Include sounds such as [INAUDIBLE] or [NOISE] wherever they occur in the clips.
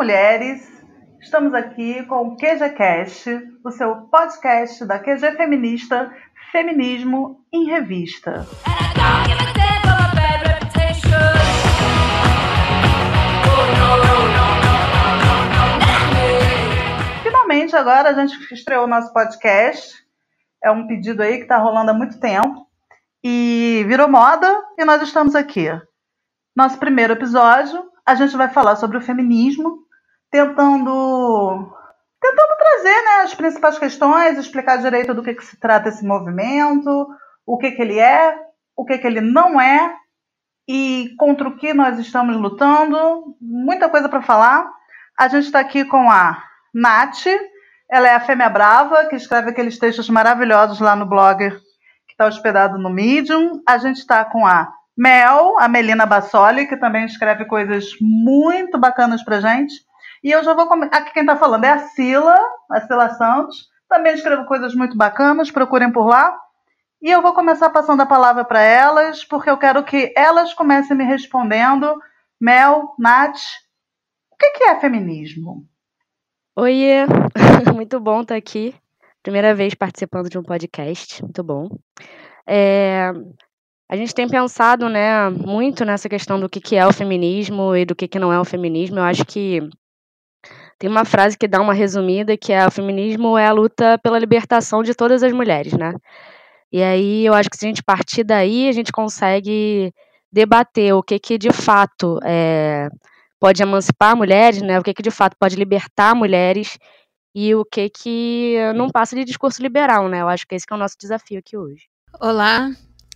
mulheres. Estamos aqui com o QGCast, o seu podcast da QG Feminista, Feminismo em Revista. Finalmente, agora a gente estreou o nosso podcast. É um pedido aí que está rolando há muito tempo e virou moda e nós estamos aqui. Nosso primeiro episódio, a gente vai falar sobre o feminismo, tentando tentando trazer né, as principais questões, explicar direito do que, que se trata esse movimento, o que, que ele é, o que, que ele não é e contra o que nós estamos lutando. Muita coisa para falar. A gente está aqui com a Nath, ela é a Fêmea Brava, que escreve aqueles textos maravilhosos lá no blog que está hospedado no Medium. A gente está com a Mel, a Melina Bassoli, que também escreve coisas muito bacanas pra gente. E eu já vou. Aqui quem está falando é a Sila, a Sila Santos. Também escrevo coisas muito bacanas, procurem por lá. E eu vou começar passando a palavra para elas, porque eu quero que elas comecem me respondendo. Mel, Nath, o que é feminismo? Oiê, [LAUGHS] muito bom estar aqui. Primeira vez participando de um podcast, muito bom. É, a gente tem pensado, né, muito nessa questão do que, que é o feminismo e do que, que não é o feminismo. Eu acho que tem uma frase que dá uma resumida, que é o feminismo é a luta pela libertação de todas as mulheres, né? E aí eu acho que se a gente partir daí, a gente consegue debater o que que de fato é, pode emancipar mulheres, né? O que que de fato pode libertar mulheres e o que que não passa de discurso liberal, né? Eu acho que esse que é o nosso desafio aqui hoje. Olá,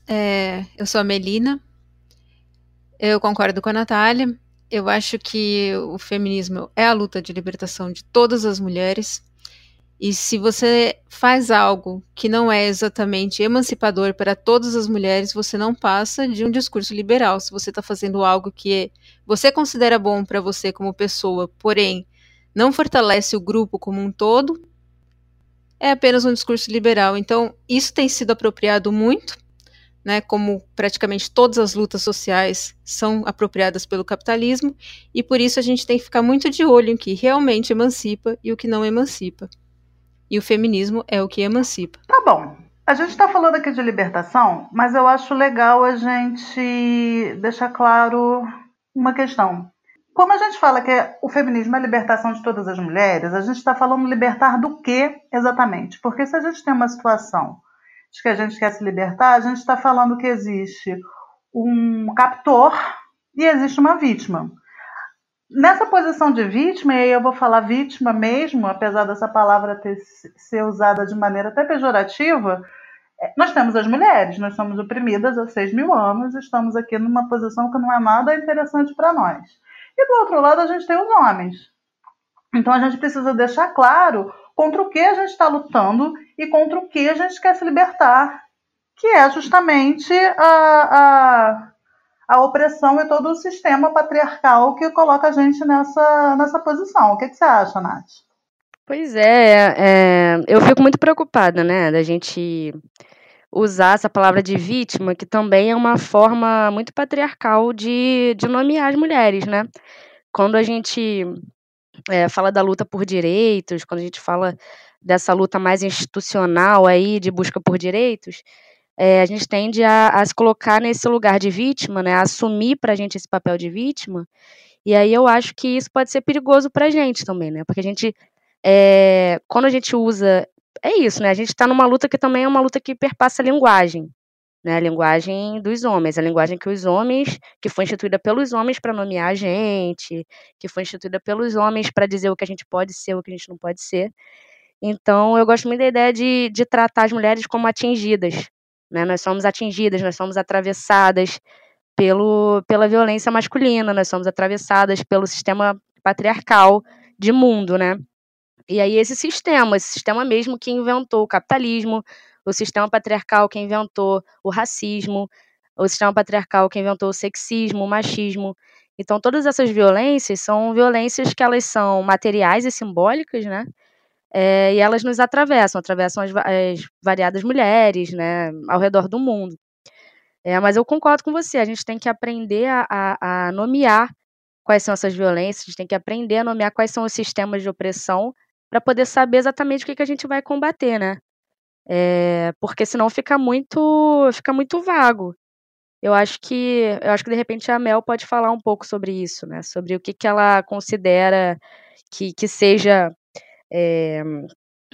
é, eu sou a Melina. Eu concordo com a Natália. Eu acho que o feminismo é a luta de libertação de todas as mulheres. E se você faz algo que não é exatamente emancipador para todas as mulheres, você não passa de um discurso liberal. Se você está fazendo algo que você considera bom para você como pessoa, porém não fortalece o grupo como um todo, é apenas um discurso liberal. Então, isso tem sido apropriado muito né, como praticamente todas as lutas sociais são apropriadas pelo capitalismo, e por isso a gente tem que ficar muito de olho em que realmente emancipa e o que não emancipa. E o feminismo é o que emancipa. Tá bom. A gente está falando aqui de libertação, mas eu acho legal a gente deixar claro uma questão. Quando a gente fala que o feminismo é a libertação de todas as mulheres, a gente está falando libertar do que exatamente? Porque se a gente tem uma situação de que a gente quer se libertar, a gente está falando que existe um captor e existe uma vítima. Nessa posição de vítima, e aí eu vou falar vítima mesmo, apesar dessa palavra ter, ser usada de maneira até pejorativa, é, nós temos as mulheres, nós somos oprimidas há 6 mil anos, estamos aqui numa posição que não é nada interessante para nós. E do outro lado, a gente tem os homens. Então a gente precisa deixar claro contra o que a gente está lutando e contra o que a gente quer se libertar, que é justamente a, a, a opressão e todo o sistema patriarcal que coloca a gente nessa, nessa posição. O que, que você acha, Nath? Pois é, é, eu fico muito preocupada, né, da gente usar essa palavra de vítima, que também é uma forma muito patriarcal de, de nomear as mulheres, né? Quando a gente é, fala da luta por direitos, quando a gente fala dessa luta mais institucional aí de busca por direitos, é, a gente tende a, a, se colocar nesse lugar de vítima, né, a assumir para a gente esse papel de vítima, e aí eu acho que isso pode ser perigoso para a gente também, né, porque a gente, é, quando a gente usa, é isso, né, a gente está numa luta que também é uma luta que perpassa a linguagem, né, a linguagem dos homens, a linguagem que os homens, que foi instituída pelos homens para nomear a gente, que foi instituída pelos homens para dizer o que a gente pode ser, o que a gente não pode ser. Então, eu gosto muito da ideia de, de tratar as mulheres como atingidas. Né? Nós somos atingidas, nós somos atravessadas pelo, pela violência masculina, nós somos atravessadas pelo sistema patriarcal de mundo, né? E aí esse sistema, esse sistema mesmo que inventou o capitalismo, o sistema patriarcal que inventou o racismo, o sistema patriarcal que inventou o sexismo, o machismo. Então, todas essas violências são violências que elas são materiais e simbólicas, né? É, e elas nos atravessam, atravessam as, as, variadas mulheres, né, ao redor do mundo. É, mas eu concordo com você, a gente tem que aprender a, a, a nomear quais são essas violências, a gente tem que aprender a nomear quais são os sistemas de opressão para poder saber exatamente o que, que a gente vai combater, né? É, porque senão fica muito, fica muito vago. Eu acho que, eu acho que de repente a Mel pode falar um pouco sobre isso, né? Sobre o que, que ela considera que, que seja é,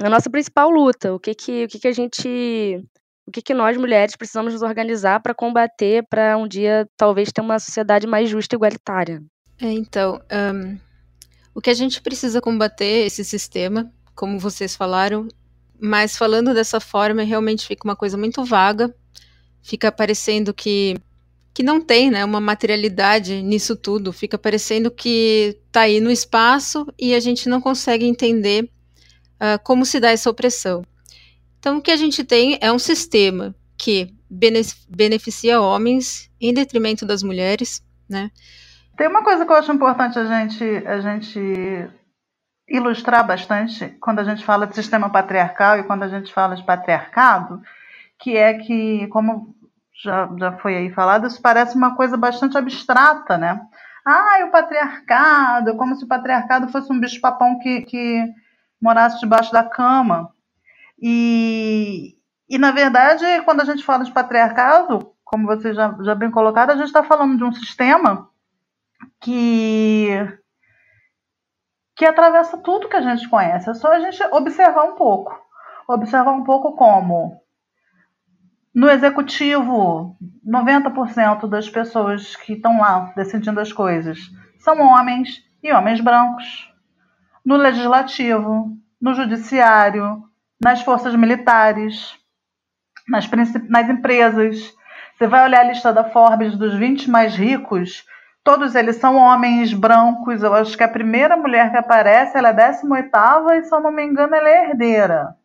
a nossa principal luta. O que que, o que, que a gente, o que que nós mulheres precisamos nos organizar para combater, para um dia talvez ter uma sociedade mais justa e igualitária. É, então, um, o que a gente precisa combater esse sistema, como vocês falaram, mas falando dessa forma realmente fica uma coisa muito vaga fica parecendo que que não tem, né, uma materialidade nisso tudo. Fica parecendo que está aí no espaço e a gente não consegue entender uh, como se dá essa opressão. Então, o que a gente tem é um sistema que beneficia homens em detrimento das mulheres, né? Tem uma coisa que eu acho importante a gente, a gente ilustrar bastante quando a gente fala de sistema patriarcal e quando a gente fala de patriarcado, que é que, como já, já foi aí falado, isso parece uma coisa bastante abstrata, né? Ah, o patriarcado, como se o patriarcado fosse um bicho-papão que, que morasse debaixo da cama. E, e, na verdade, quando a gente fala de patriarcado, como você já, já bem colocado, a gente está falando de um sistema que, que atravessa tudo que a gente conhece. É só a gente observar um pouco. Observar um pouco como no executivo, 90% das pessoas que estão lá decidindo as coisas são homens e homens brancos. No legislativo, no judiciário, nas forças militares, nas, nas empresas. Você vai olhar a lista da Forbes dos 20 mais ricos, todos eles são homens brancos. Eu acho que a primeira mulher que aparece ela é 18 e, se eu não me engano, ela é herdeira.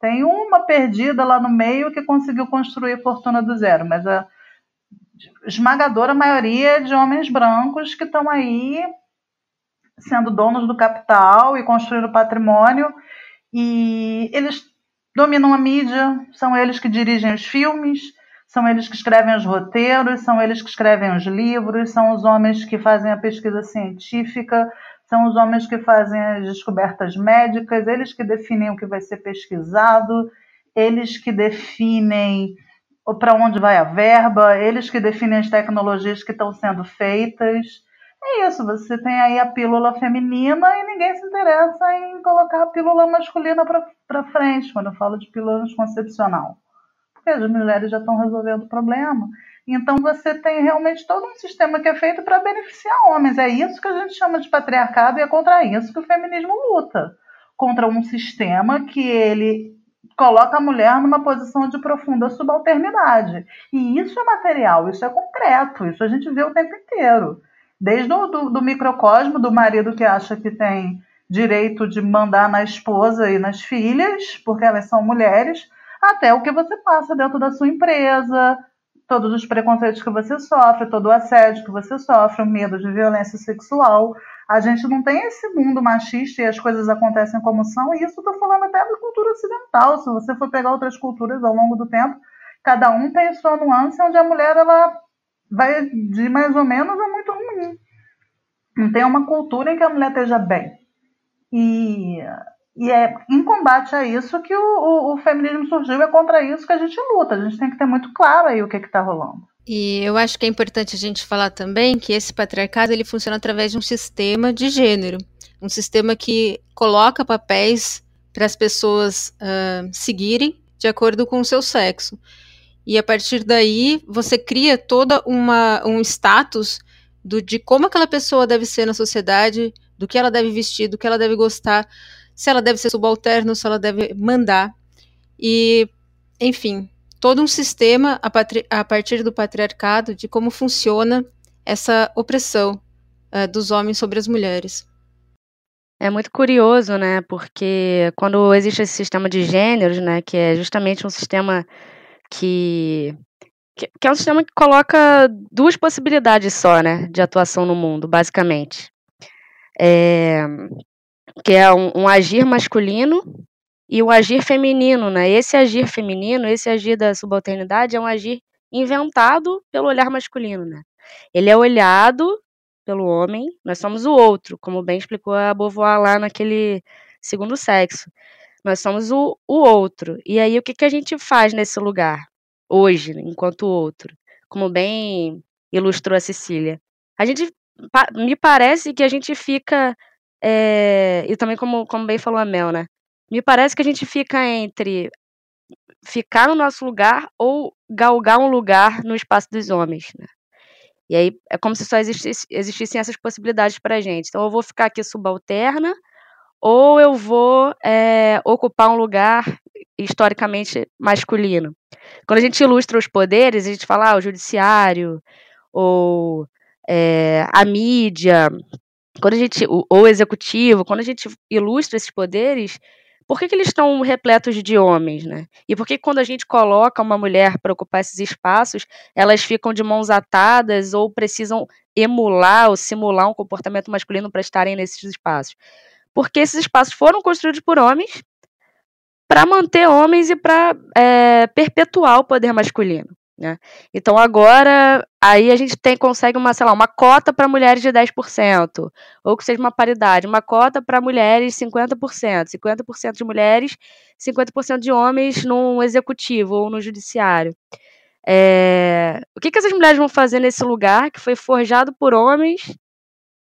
Tem uma perdida lá no meio que conseguiu construir a fortuna do zero, mas a esmagadora maioria é de homens brancos que estão aí sendo donos do capital e construindo patrimônio e eles dominam a mídia, são eles que dirigem os filmes, são eles que escrevem os roteiros, são eles que escrevem os livros, são os homens que fazem a pesquisa científica, são os homens que fazem as descobertas médicas, eles que definem o que vai ser pesquisado, eles que definem para onde vai a verba, eles que definem as tecnologias que estão sendo feitas. É isso, você tem aí a pílula feminina e ninguém se interessa em colocar a pílula masculina para frente, quando eu falo de pílula anticoncepcional. Porque as mulheres já estão resolvendo o problema. Então você tem realmente todo um sistema que é feito para beneficiar homens. É isso que a gente chama de patriarcado e é contra isso que o feminismo luta. Contra um sistema que ele coloca a mulher numa posição de profunda subalternidade. E isso é material, isso é concreto, isso a gente vê o tempo inteiro. Desde o do, do microcosmo do marido que acha que tem direito de mandar na esposa e nas filhas, porque elas são mulheres, até o que você passa dentro da sua empresa, todos os preconceitos que você sofre, todo o assédio que você sofre, o medo de violência sexual. A gente não tem esse mundo machista e as coisas acontecem como são, e isso estou falando até da cultura ocidental. Se você for pegar outras culturas ao longo do tempo, cada um tem sua nuance, onde a mulher ela vai de mais ou menos a muito ruim. Não tem uma cultura em que a mulher esteja bem. E e é em combate a isso que o, o, o, feminismo surgiu, é contra isso que a gente luta. A gente tem que ter muito claro aí o que está rolando. E eu acho que é importante a gente falar também que esse patriarcado ele funciona através de um sistema de gênero, um sistema que coloca papéis para as pessoas uh, seguirem de acordo com o seu sexo. E a partir daí você cria toda uma um status do, de como aquela pessoa deve ser na sociedade, do que ela deve vestir, do que ela deve gostar se ela deve ser subalterno, se ela deve mandar. E, enfim, todo um sistema a, a partir do patriarcado de como funciona essa opressão uh, dos homens sobre as mulheres. É muito curioso, né? Porque quando existe esse sistema de gêneros, né, que é justamente um sistema que que, é um sistema que coloca duas possibilidades só, né, de atuação no mundo, basicamente. É, que é um, um agir masculino e o agir feminino, né? Esse agir feminino, esse agir da subalternidade é um agir inventado pelo olhar masculino, né? Ele é olhado pelo homem, nós somos o outro, como bem explicou a Beauvoir lá naquele segundo sexo. Nós somos o, o outro. E aí, o que, que a gente faz nesse lugar, hoje, enquanto outro? Como bem ilustrou a Cecília. A gente, me parece que a gente fica, é, e também como, como bem falou a Mel, né? Me parece que a gente fica entre ficar no nosso lugar ou galgar um lugar no espaço dos homens, né? E aí é como se só existisse, existissem essas possibilidades para a gente. Então eu vou ficar aqui subalterna ou eu vou é, ocupar um lugar historicamente masculino. Quando a gente ilustra os poderes, a gente fala ah, o judiciário ou é, a mídia, quando a gente ou o executivo, quando a gente ilustra esses poderes, por que, que eles estão repletos de homens, né? E por que quando a gente coloca uma mulher para ocupar esses espaços, elas ficam de mãos atadas ou precisam emular ou simular um comportamento masculino para estarem nesses espaços? Porque esses espaços foram construídos por homens para manter homens e para é, perpetuar o poder masculino. Né? Então agora aí a gente tem consegue uma, sei lá, uma cota para mulheres de 10%, ou que seja uma paridade, uma cota para mulheres 50%, 50% de mulheres, 50% de homens no executivo ou no judiciário. É... O que, que essas mulheres vão fazer nesse lugar que foi forjado por homens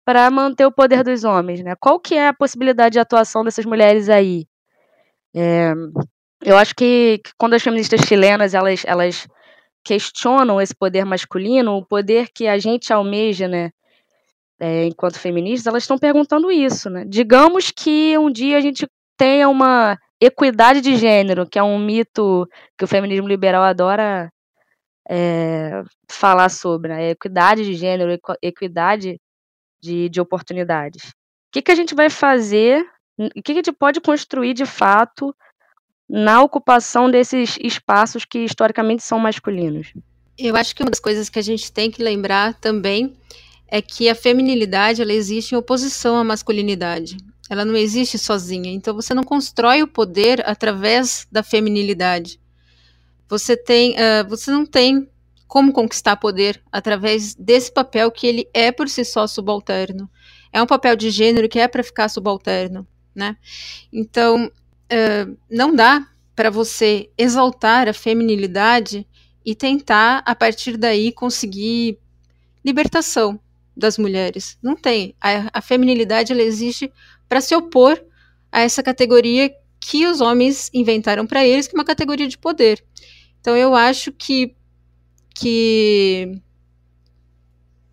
para manter o poder dos homens? Né? Qual que é a possibilidade de atuação dessas mulheres aí? É... Eu acho que, que quando as feministas chilenas elas, elas questionam esse poder masculino, o poder que a gente almeja, né, é, enquanto feministas, elas estão perguntando isso, né? Digamos que um dia a gente tenha uma equidade de gênero, que é um mito que o feminismo liberal adora é, falar sobre, né? Equidade de gênero, equidade de, de oportunidades. O que, que a gente vai fazer? O que, que a gente pode construir de fato na ocupação desses espaços que historicamente são masculinos. Eu acho que uma das coisas que a gente tem que lembrar também é que a feminilidade ela existe em oposição à masculinidade. Ela não existe sozinha. Então você não constrói o poder através da feminilidade. Você tem, uh, você não tem como conquistar poder através desse papel que ele é por si só subalterno. É um papel de gênero que é para ficar subalterno, né? Então uh, não dá para você exaltar a feminilidade e tentar, a partir daí, conseguir libertação das mulheres. Não tem. A, a feminilidade ela existe para se opor a essa categoria que os homens inventaram para eles, que é uma categoria de poder. Então eu acho que que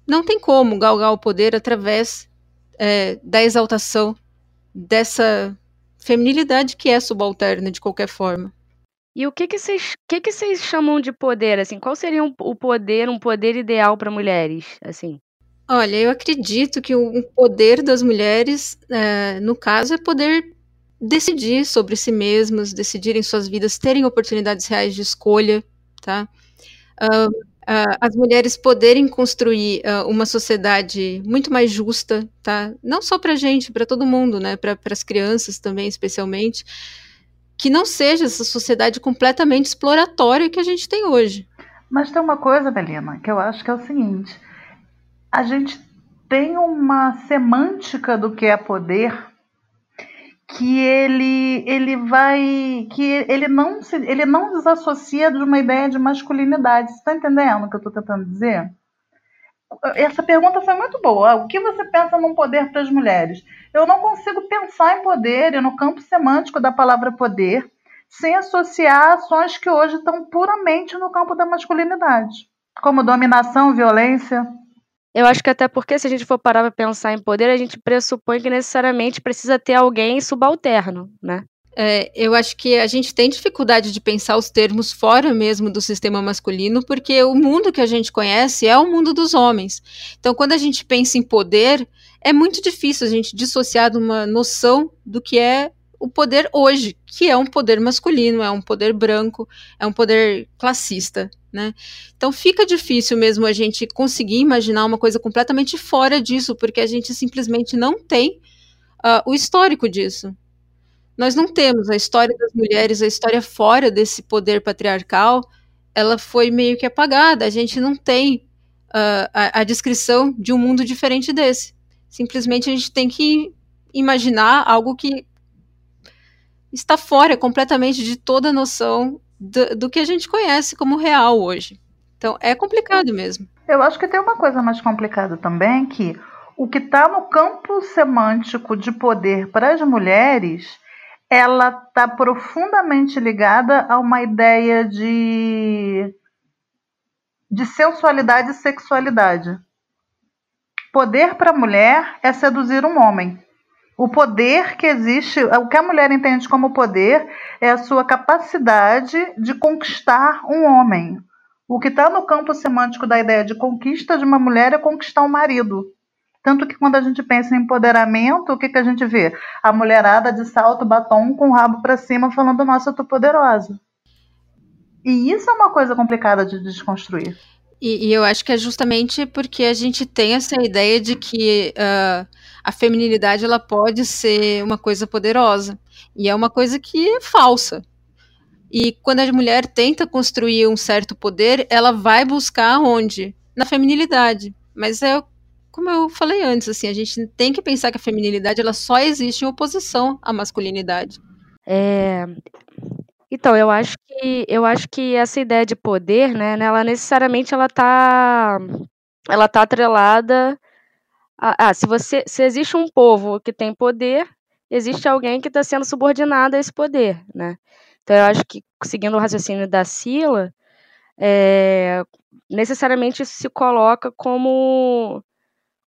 não tem como galgar o poder através é, da exaltação dessa feminilidade que é subalterna de qualquer forma. E o que que vocês, que que vocês chamam de poder assim? Qual seria um, o poder, um poder ideal para mulheres, assim? Olha, eu acredito que o poder das mulheres, é, no caso, é poder decidir sobre si mesmas, decidirem suas vidas, terem oportunidades reais de escolha, tá? Uh, as mulheres poderem construir uh, uma sociedade muito mais justa, tá? Não só para gente, para todo mundo, né? Para as crianças também, especialmente, que não seja essa sociedade completamente exploratória que a gente tem hoje. Mas tem uma coisa, Melina, que eu acho que é o seguinte: a gente tem uma semântica do que é poder que ele ele vai que ele não se, ele não desassocia de uma ideia de masculinidade. Você está entendendo o que eu estou tentando dizer? Essa pergunta foi muito boa. O que você pensa num poder para as mulheres? Eu não consigo pensar em poder e no campo semântico da palavra poder sem associar ações que hoje estão puramente no campo da masculinidade, como dominação, violência. Eu acho que até porque se a gente for parar para pensar em poder, a gente pressupõe que necessariamente precisa ter alguém subalterno, né? É, eu acho que a gente tem dificuldade de pensar os termos fora mesmo do sistema masculino, porque o mundo que a gente conhece é o mundo dos homens. Então, quando a gente pensa em poder, é muito difícil a gente dissociar de uma noção do que é o poder hoje, que é um poder masculino, é um poder branco, é um poder classista. Né? Então fica difícil mesmo a gente conseguir imaginar uma coisa completamente fora disso, porque a gente simplesmente não tem uh, o histórico disso. Nós não temos a história das mulheres, a história fora desse poder patriarcal, ela foi meio que apagada. A gente não tem uh, a, a descrição de um mundo diferente desse. Simplesmente a gente tem que imaginar algo que está fora completamente de toda a noção do, do, que a gente conhece como real hoje. Então é complicado mesmo. Eu acho que tem uma coisa mais complicada também, que o que está no campo semântico de poder para as mulheres, ela está profundamente ligada a uma ideia de, de sensualidade e sexualidade. Poder para a mulher é seduzir um homem. O poder que existe, o que a mulher entende como poder é a sua capacidade de conquistar um homem. O que está no campo semântico da ideia de conquista de uma mulher é conquistar um marido. Tanto que quando a gente pensa em empoderamento, o que, que a gente vê? A mulherada de salto, batom, com o rabo para cima, falando: Nossa, eu tô poderosa. E isso é uma coisa complicada de desconstruir. E, e eu acho que é justamente porque a gente tem essa ideia de que. Uh a feminilidade ela pode ser uma coisa poderosa e é uma coisa que é falsa. E quando a mulher tenta construir um certo poder, ela vai buscar onde? Na feminilidade. Mas é como eu falei antes, assim, a gente tem que pensar que a feminilidade ela só existe em oposição à masculinidade. É, então, eu acho que eu acho que essa ideia de poder, né, ela necessariamente ela tá ela tá atrelada ah, ah, se você se existe um povo que tem poder, existe alguém que está sendo subordinado a esse poder, né? Então eu acho que seguindo o raciocínio da Sila, é, necessariamente isso se coloca como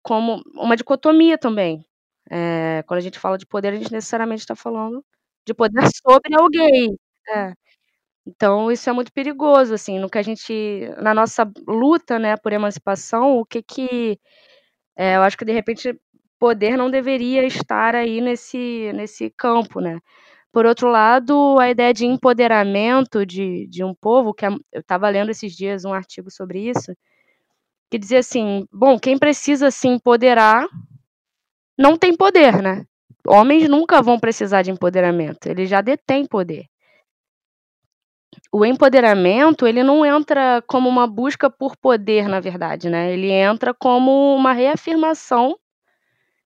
como uma dicotomia também. É, quando a gente fala de poder, a gente necessariamente está falando de poder sobre alguém. É. Então isso é muito perigoso, assim, no que a gente, na nossa luta, né, por emancipação, o que que é, eu acho que de repente poder não deveria estar aí nesse, nesse campo, né? Por outro lado, a ideia de empoderamento de, de um povo, que é, eu estava lendo esses dias um artigo sobre isso, que dizia assim: bom, quem precisa se empoderar não tem poder, né? Homens nunca vão precisar de empoderamento, eles já detêm poder o empoderamento, ele não entra como uma busca por poder, na verdade, né? Ele entra como uma reafirmação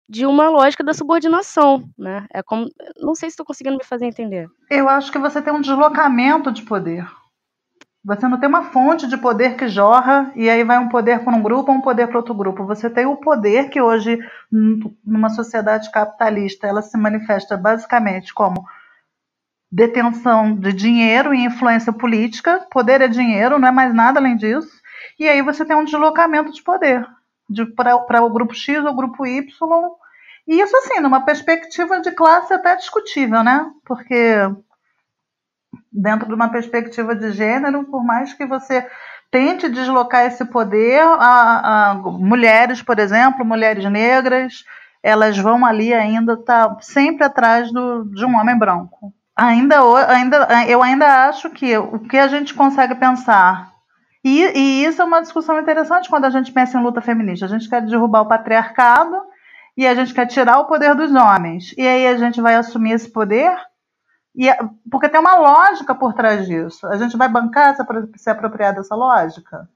de uma lógica da subordinação, né? É como, não sei se estou conseguindo me fazer entender. Eu acho que você tem um deslocamento de poder. Você não tem uma fonte de poder que jorra e aí vai um poder para um grupo um poder para outro grupo. Você tem o poder que hoje, numa sociedade capitalista, ela se manifesta basicamente como detenção de dinheiro e influência política. Poder é dinheiro, não é mais nada além disso. E aí você tem um deslocamento de poder de, para o grupo X ou grupo Y. E isso, assim, numa perspectiva de classe até discutível, né? Porque dentro de uma perspectiva de gênero, por mais que você tente deslocar esse poder, a, a mulheres, por exemplo, mulheres negras, elas vão ali ainda estar tá sempre atrás do, de um homem branco ainda, ainda, eu ainda acho que o que a gente consegue pensar. E, e, isso é uma discussão interessante quando a gente pensa em luta feminista. A gente quer derrubar o patriarcado e a gente quer tirar o poder dos homens. E aí a gente vai assumir esse poder. E, porque tem uma lógica por trás disso. A gente vai bancar se apropriar dessa lógica?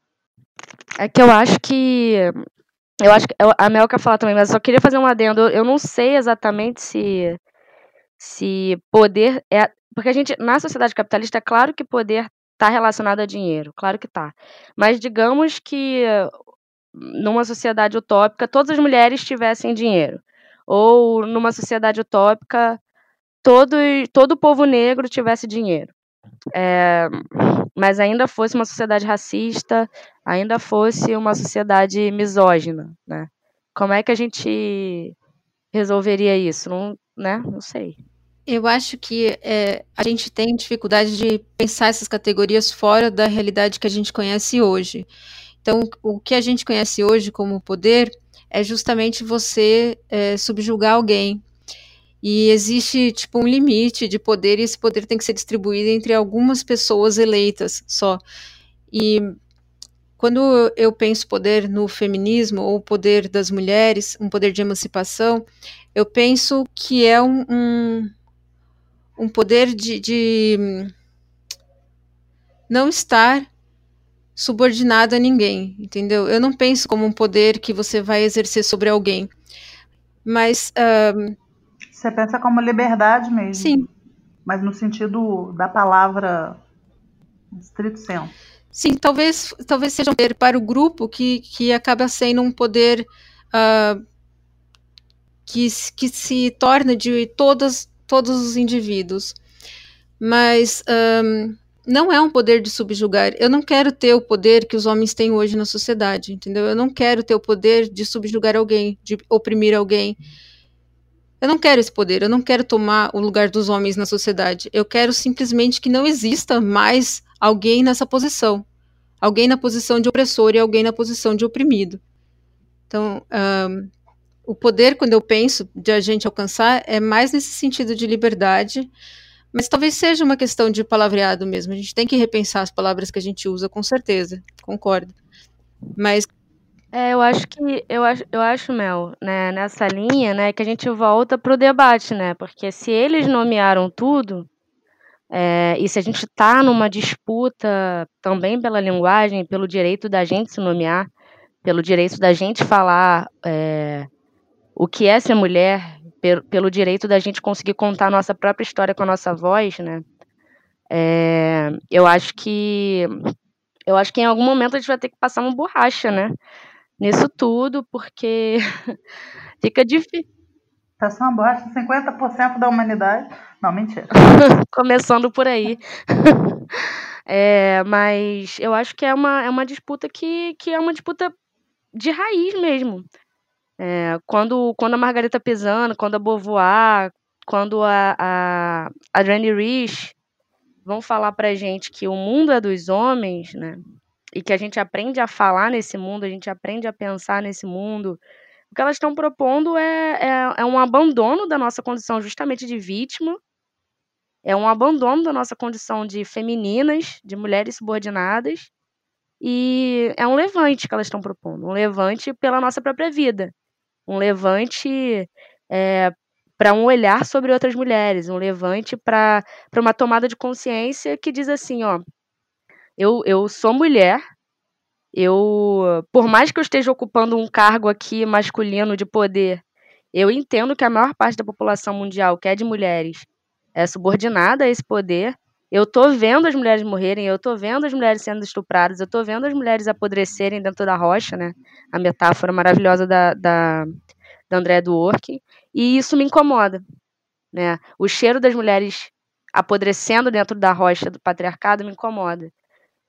É que eu acho que. Eu acho que a Mel quer falar também, mas eu só queria fazer um adendo. Eu não sei exatamente se se poder é. Porque a gente, na sociedade capitalista, é claro que poder está relacionado a dinheiro, claro que está. Mas digamos que numa sociedade utópica todas as mulheres tivessem dinheiro. Ou numa sociedade utópica todo, todo o povo negro tivesse dinheiro. É, mas ainda fosse uma sociedade racista, ainda fosse uma sociedade misógina, né? Como é que a gente resolveria isso? Não, né? Não sei. Eu acho que é, a gente tem dificuldade de pensar essas categorias fora da realidade que a gente conhece hoje. Então, o que a gente conhece hoje como poder é justamente você é, subjugar alguém. E existe tipo um limite de poder e esse poder tem que ser distribuído entre algumas pessoas eleitas só. E quando eu penso poder no feminismo ou poder das mulheres, um poder de emancipação, eu penso que é um, um um poder de, de não estar subordinada a ninguém, entendeu? Eu não penso como um poder que você vai exercer sobre alguém. Mas. Você pensa como liberdade mesmo. Sim. Mas no sentido da palavra estrito senso. Sim, talvez, talvez seja um poder para o grupo que, que acaba sendo um poder uh, que, que se torna de todos, todos os indivíduos. Mas um, não é um poder de subjugar. Eu não quero ter o poder que os homens têm hoje na sociedade, entendeu? Eu não quero ter o poder de subjugar alguém, de oprimir alguém. Eu não quero esse poder, eu não quero tomar o lugar dos homens na sociedade. Eu quero simplesmente que não exista mais alguém nessa posição. Alguém na posição de opressor e alguém na posição de oprimido. Então, um, o poder, quando eu penso de a gente alcançar, é mais nesse sentido de liberdade, mas talvez seja uma questão de palavreado mesmo. A gente tem que repensar as palavras que a gente usa, com certeza, concordo. Mas é, eu acho que eu acho, eu acho, Mel, né, nessa linha, né, que a gente volta para o debate, né? Porque se eles nomearam tudo, é, e se a gente está numa disputa também pela linguagem, pelo direito da gente se nomear, pelo direito da gente falar é, o que é ser mulher, pelo, direito da gente conseguir contar a nossa própria história com a nossa voz, né? É, eu acho que eu acho que em algum momento a gente vai ter que passar uma borracha, né? Nisso tudo, porque [LAUGHS] fica difícil. Passar uma borracha 50% da humanidade. Não, mentira. [LAUGHS] Começando por aí. [LAUGHS] é, mas eu acho que é uma, é uma disputa que, que é uma disputa de raiz mesmo. É, quando, quando a Margareta Pisano, quando a Beauvoir, quando a, a, a Jane Rich vão falar pra gente que o mundo é dos homens, né? E que a gente aprende a falar nesse mundo, a gente aprende a pensar nesse mundo. O que elas estão propondo é, é, é um abandono da nossa condição justamente de vítima, é um abandono da nossa condição de femininas, de mulheres subordinadas, e é um levante que elas estão propondo, um levante pela nossa própria vida um levante é, para um olhar sobre outras mulheres, um levante para uma tomada de consciência que diz assim, ó, eu, eu sou mulher, eu, por mais que eu esteja ocupando um cargo aqui masculino de poder, eu entendo que a maior parte da população mundial, que é de mulheres, é subordinada a esse poder. Eu tô vendo as mulheres morrerem, eu tô vendo as mulheres sendo estupradas, eu tô vendo as mulheres apodrecerem dentro da rocha, né? A metáfora maravilhosa da, da, da Andréa Dworkin, e isso me incomoda, né? O cheiro das mulheres apodrecendo dentro da rocha do patriarcado me incomoda.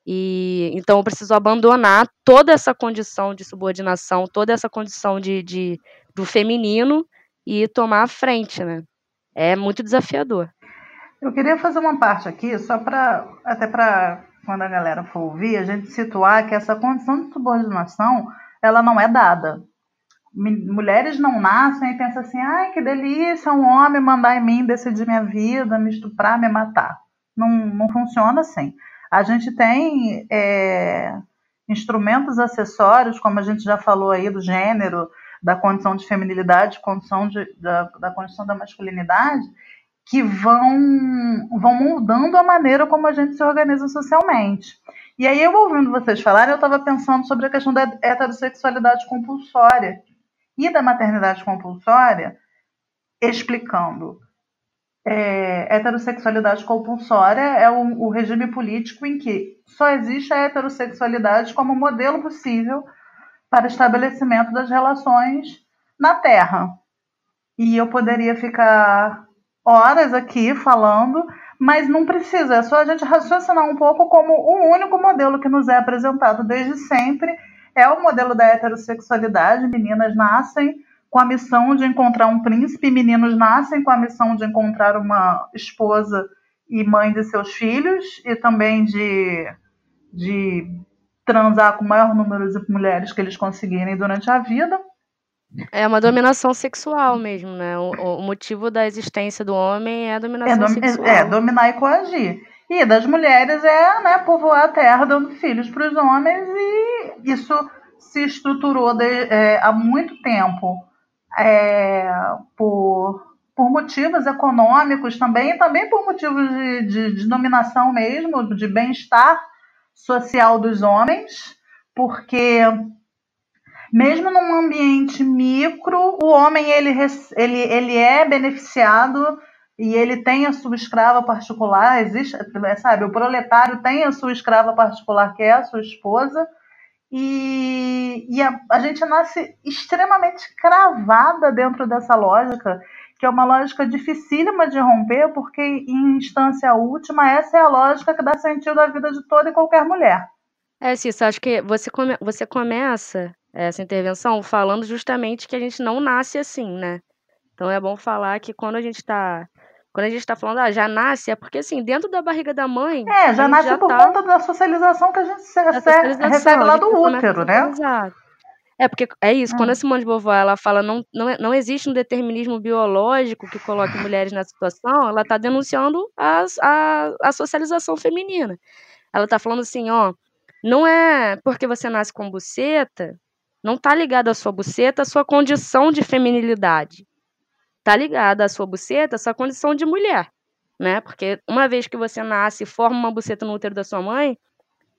E então eu preciso abandonar toda essa condição de subordinação, toda essa condição de, de do feminino e tomar a frente, né? É muito desafiador. Eu queria fazer uma parte aqui, só para até para quando a galera for ouvir, a gente situar que essa condição de subordinação ela não é dada. Mulheres não nascem e pensam assim, ai que delícia, um homem mandar em mim decidir minha vida, me estuprar, me matar. Não, não funciona assim. A gente tem é, instrumentos acessórios, como a gente já falou aí, do gênero, da condição de feminilidade, condição de, da, da condição da masculinidade, que vão, vão moldando a maneira como a gente se organiza socialmente. E aí, eu ouvindo vocês falarem, eu estava pensando sobre a questão da heterossexualidade compulsória e da maternidade compulsória, explicando. É, heterossexualidade compulsória é o, o regime político em que só existe a heterossexualidade como modelo possível para estabelecimento das relações na Terra. E eu poderia ficar horas aqui falando, mas não precisa, é só a gente raciocinar um pouco como o único modelo que nos é apresentado desde sempre é o modelo da heterossexualidade. Meninas nascem com a missão de encontrar um príncipe, meninos nascem com a missão de encontrar uma esposa e mãe de seus filhos, e também de, de transar com o maior número de mulheres que eles conseguirem durante a vida. É uma dominação sexual mesmo, né? O, o motivo da existência do homem é a dominação é, dom sexual. É, dominar e coagir. E das mulheres é né, povoar a terra dando filhos para os homens, e isso se estruturou de, é, há muito tempo é, por, por motivos econômicos também, e também por motivos de, de, de dominação mesmo, de bem-estar social dos homens, porque mesmo num ambiente micro, o homem ele, ele, ele é beneficiado e ele tem a sua escrava particular, existe, sabe, o proletário tem a sua escrava particular, que é a sua esposa, e, e a, a gente nasce extremamente cravada dentro dessa lógica, que é uma lógica dificílima de romper, porque em instância última, essa é a lógica que dá sentido à vida de toda e qualquer mulher. É, Cissa, acho que você, come, você começa essa intervenção falando justamente que a gente não nasce assim, né? Então é bom falar que quando a gente está quando a gente está falando, ah, já nasce, é porque assim, dentro da barriga da mãe. É, já nasce já por tá... conta da socialização que a gente recebe lá do útero, né? Exato. É, porque é isso, hum. quando a Simone de Beauvoir ela fala não, não, é, não existe um determinismo biológico que coloque [LAUGHS] mulheres nessa situação, ela está denunciando as, a, a socialização feminina. Ela está falando assim, ó, não é porque você nasce com buceta não está ligado à sua buceta, à sua condição de feminilidade. Está ligado à sua buceta, à sua condição de mulher, né? Porque uma vez que você nasce e forma uma buceta no útero da sua mãe,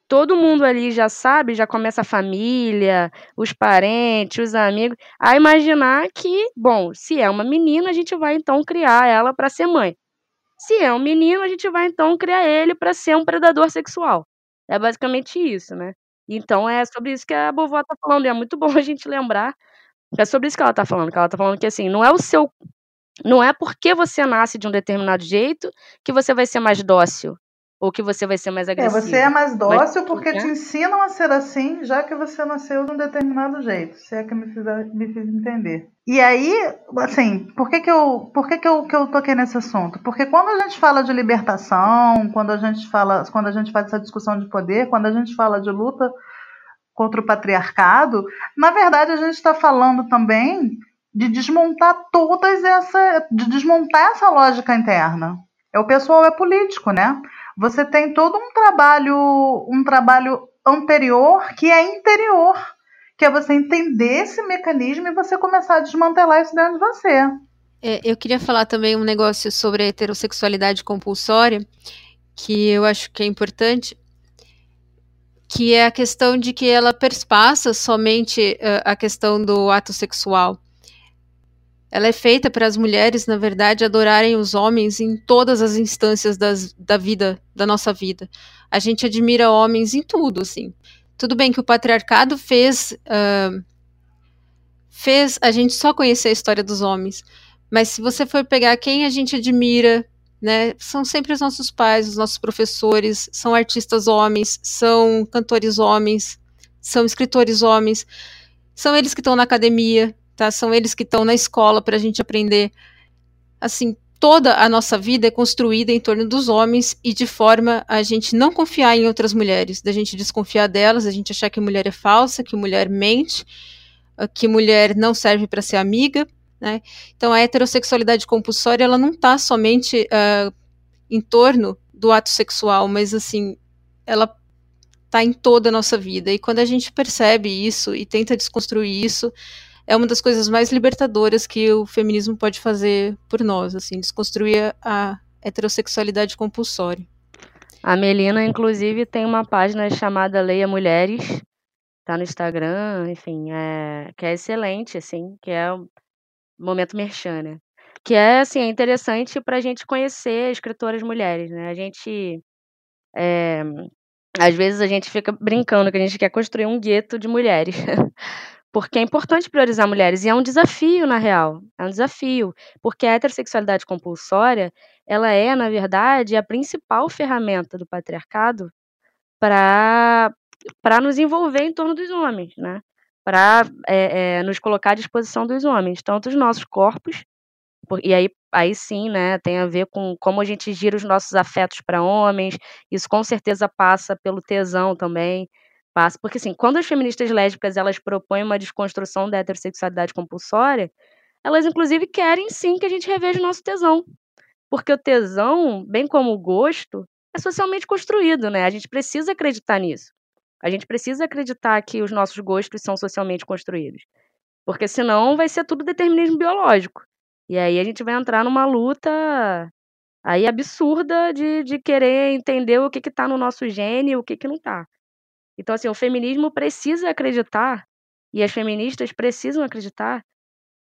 todo mundo ali já sabe, já começa a família, os parentes, os amigos, a imaginar que, bom, se é uma menina, a gente vai então criar ela para ser mãe. Se é um menino, a gente vai então criar ele para ser um predador sexual. É basicamente isso, né? Então é sobre isso que a vovó tá falando, e é muito [LAUGHS] bom a gente lembrar é sobre isso que ela tá falando, que ela tá falando que assim, não é o seu não é porque você nasce de um determinado jeito que você vai ser mais dócil ou que você vai ser mais agressivo. É, você é mais dócil Mas, porque é? te ensinam a ser assim, já que você nasceu de um determinado jeito, se é que me fiz, me fiz entender. E aí, assim, por que que eu, por que que eu, que eu toquei nesse assunto? Porque quando a gente fala de libertação, quando a gente fala, quando a gente faz essa discussão de poder, quando a gente fala de luta contra o patriarcado, na verdade a gente está falando também de desmontar todas essa, de desmontar essa lógica interna. É o pessoal é político, né? Você tem todo um trabalho, um trabalho anterior que é interior, que é você entender esse mecanismo e você começar a desmantelar isso dentro de você. É, eu queria falar também um negócio sobre a heterossexualidade compulsória, que eu acho que é importante, que é a questão de que ela perspassa somente uh, a questão do ato sexual. Ela é feita para as mulheres, na verdade, adorarem os homens em todas as instâncias das, da vida, da nossa vida. A gente admira homens em tudo, assim. Tudo bem que o patriarcado fez uh, fez a gente só conhecer a história dos homens, mas se você for pegar quem a gente admira, né, são sempre os nossos pais, os nossos professores, são artistas homens, são cantores homens, são escritores homens, são eles que estão na academia, tá? São eles que estão na escola para a gente aprender. Assim, toda a nossa vida é construída em torno dos homens e de forma a gente não confiar em outras mulheres, da gente desconfiar delas, a gente achar que mulher é falsa, que mulher mente, ah, que mulher não serve para ser amiga, né? Então a heterossexualidade compulsória ela não está somente uh, em torno do ato sexual, mas assim ela está em toda a nossa vida e quando a gente percebe isso e tenta desconstruir isso é uma das coisas mais libertadoras que o feminismo pode fazer por nós, assim, desconstruir a heterossexualidade compulsória. A Melina, inclusive, tem uma página chamada Leia Mulheres, tá no Instagram, enfim, é, que é excelente, assim, que é o momento merchan, né? Que é, assim, é interessante para a gente conhecer escritoras mulheres, né? A gente, é, às vezes a gente fica brincando que a gente quer construir um gueto de mulheres. [LAUGHS] Porque é importante priorizar mulheres e é um desafio, na real. É um desafio. Porque a heterossexualidade compulsória, ela é, na verdade, a principal ferramenta do patriarcado para nos envolver em torno dos homens, né? Para é, é, nos colocar à disposição dos homens, tanto os nossos corpos, e aí, aí sim, né, tem a ver com como a gente gira os nossos afetos para homens, isso com certeza passa pelo tesão também, Porque, assim, quando as feministas lésbicas elas propõem uma desconstrução da heterossexualidade compulsória, elas, inclusive, querem sim que a gente reveja o nosso tesão. Porque o tesão, bem como o gosto, é socialmente construído, né? A gente precisa acreditar nisso. A gente precisa acreditar que os nossos gostos são socialmente construídos. Porque senão vai ser tudo determinismo biológico. E aí a gente vai entrar numa luta aí absurda de, de querer entender o que está no nosso gene e o que, que não está. Então, assim, o feminismo precisa acreditar, e as feministas precisam acreditar,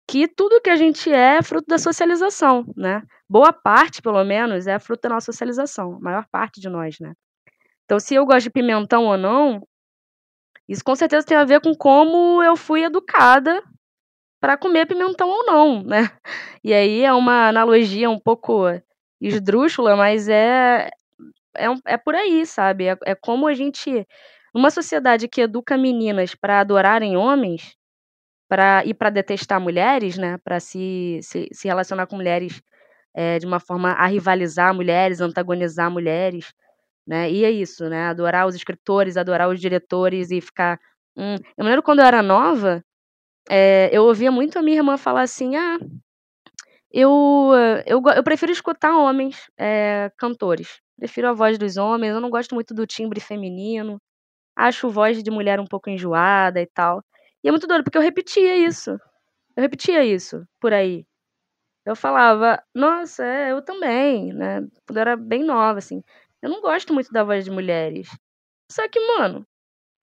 que tudo que a gente é é fruto da socialização, né? Boa parte, pelo menos, é fruto da nossa socialização, a maior parte de nós, né? Então, se eu gosto de pimentão ou não, isso com certeza tem a ver com como eu fui educada para comer pimentão ou não, né? [LAUGHS] E aí é uma analogia um pouco esdrúxula, mas é, é, é por aí, sabe? É, é como a gente. Numa sociedade que educa meninas para adorarem homens, para e para detestar mulheres, né? Para se, se, se relacionar com mulheres é, de uma forma a rivalizar mulheres, antagonizar mulheres, né? E é isso, né? Adorar os escritores, adorar os diretores e ficar. Hum. Eu me lembro quando eu era nova, é, eu ouvia muito a minha irmã falar assim: ah, eu, eu, eu prefiro escutar homens é, cantores. Prefiro a voz dos homens, eu não gosto muito do timbre feminino. Acho voz de mulher um pouco enjoada e tal. E é muito doido, porque eu repetia isso. Eu repetia isso por aí. Eu falava, nossa, é, eu também, né? Quando eu era bem nova, assim. Eu não gosto muito da voz de mulheres. Só que, mano,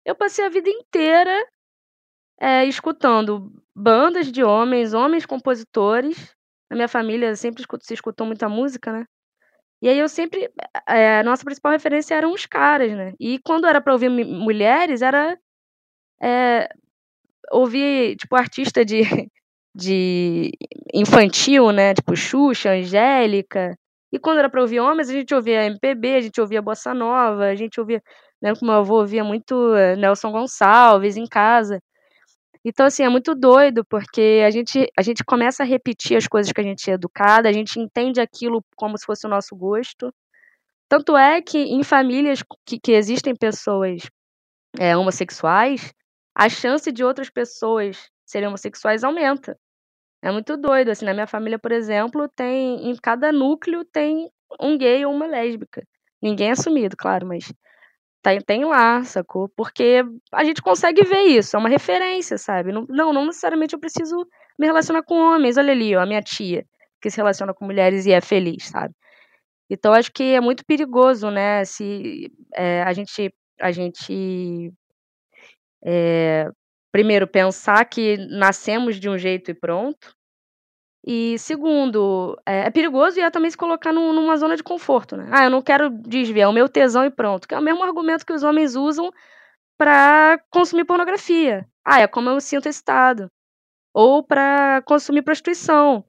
eu passei a vida inteira é, escutando bandas de homens, homens compositores. Na minha família sempre se escutou muita música, né? E aí eu sempre. É, a nossa principal referência eram os caras, né? E quando era pra ouvir mulheres, era. É, ouvir, tipo, artista de, [LAUGHS] de infantil, né? Tipo, Xuxa, Angélica. E quando era pra ouvir homens, a gente ouvia MPB, a gente ouvia Bossa Nova, a gente ouvia. Lembro que meu avô ouvia muito eh, Nelson Gonçalves em casa. Então, assim, é muito doido, porque a gente, a gente começa a repetir as coisas que a gente é educada, a gente entende aquilo como se fosse o nosso gosto. Tanto é que em famílias que, que existem pessoas é, homossexuais, a chance de outras pessoas serem homossexuais aumenta. É muito doido, assim, na minha família, por exemplo, tem em cada núcleo tem um gay ou uma lésbica. Ninguém é assumido, claro, mas tem, tem lá, sacou? Porque a gente consegue ver isso, é uma referência, sabe? Não, não, necessariamente eu preciso me relacionar com homens. Olha ali, ó, a minha tia, que se relaciona com mulheres e é feliz, sabe? Então acho que é muito perigoso, né? Se é, a gente, a gente é, primeiro, pensar que nascemos de um jeito e pronto. E segundo, é, é perigoso e é também se colocar num, numa zona de conforto, né? Ah, eu não quero desviar o meu tesão e pronto. Que é o mesmo argumento que os homens usam para consumir pornografia. Ah, é como eu sinto excitado. Ou para consumir prostituição.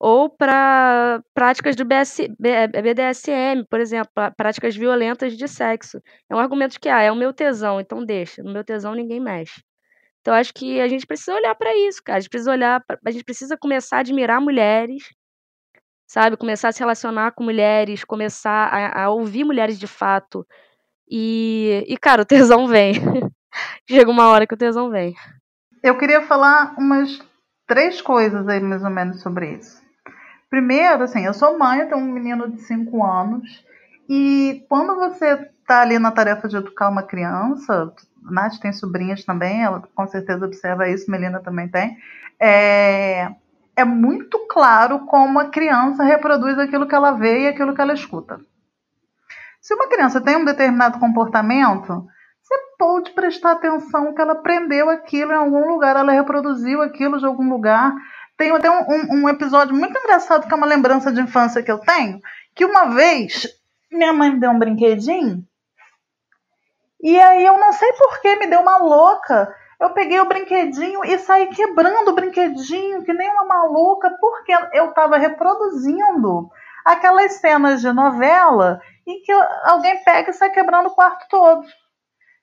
Ou para práticas do BS, BDSM, por exemplo, práticas violentas de sexo. É um argumento que, ah, é o meu tesão, então deixa. No meu tesão ninguém mexe. Então acho que a gente precisa olhar para isso, cara. A gente precisa olhar, pra, a gente precisa começar a admirar mulheres, sabe? Começar a se relacionar com mulheres, começar a, a ouvir mulheres de fato. E, e, cara, o [LAUGHS] tesão vem. Chega uma hora que o tesão vem. Eu queria falar umas três coisas aí, mais ou menos, sobre isso. Primeiro, assim, eu sou mãe, eu tenho um menino de 5 anos, e quando você está ali na tarefa de educar uma criança, Nath tem sobrinhas também, ela com certeza observa isso, Melina também tem. É, é muito claro como a criança reproduz aquilo que ela vê e aquilo que ela escuta. Se uma criança tem um determinado comportamento, você pode prestar atenção que ela aprendeu aquilo em algum lugar, ela reproduziu aquilo de algum lugar. Tem até um, um, um episódio muito engraçado que é uma lembrança de infância que eu tenho, que uma vez minha mãe me deu um brinquedinho e aí eu não sei por que me deu uma louca. Eu peguei o brinquedinho e saí quebrando o brinquedinho, que nem uma maluca, porque eu estava reproduzindo aquelas cenas de novela em que alguém pega e sai quebrando o quarto todo.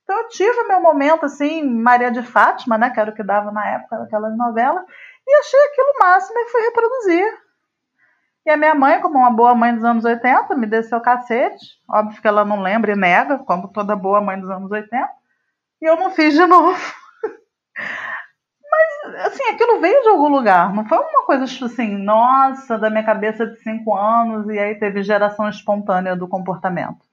Então eu tive meu momento assim, Maria de Fátima, né, que era o que dava na época daquela novela, e achei aquilo máximo e fui reproduzir. E a minha mãe, como uma boa mãe dos anos 80, me desceu cacete. Óbvio que ela não lembra e nega, como toda boa mãe dos anos 80. E eu não fiz de novo. [LAUGHS] Mas, assim, aquilo veio de algum lugar. Não foi uma coisa, tipo assim, nossa, da minha cabeça de cinco anos e aí teve geração espontânea do comportamento.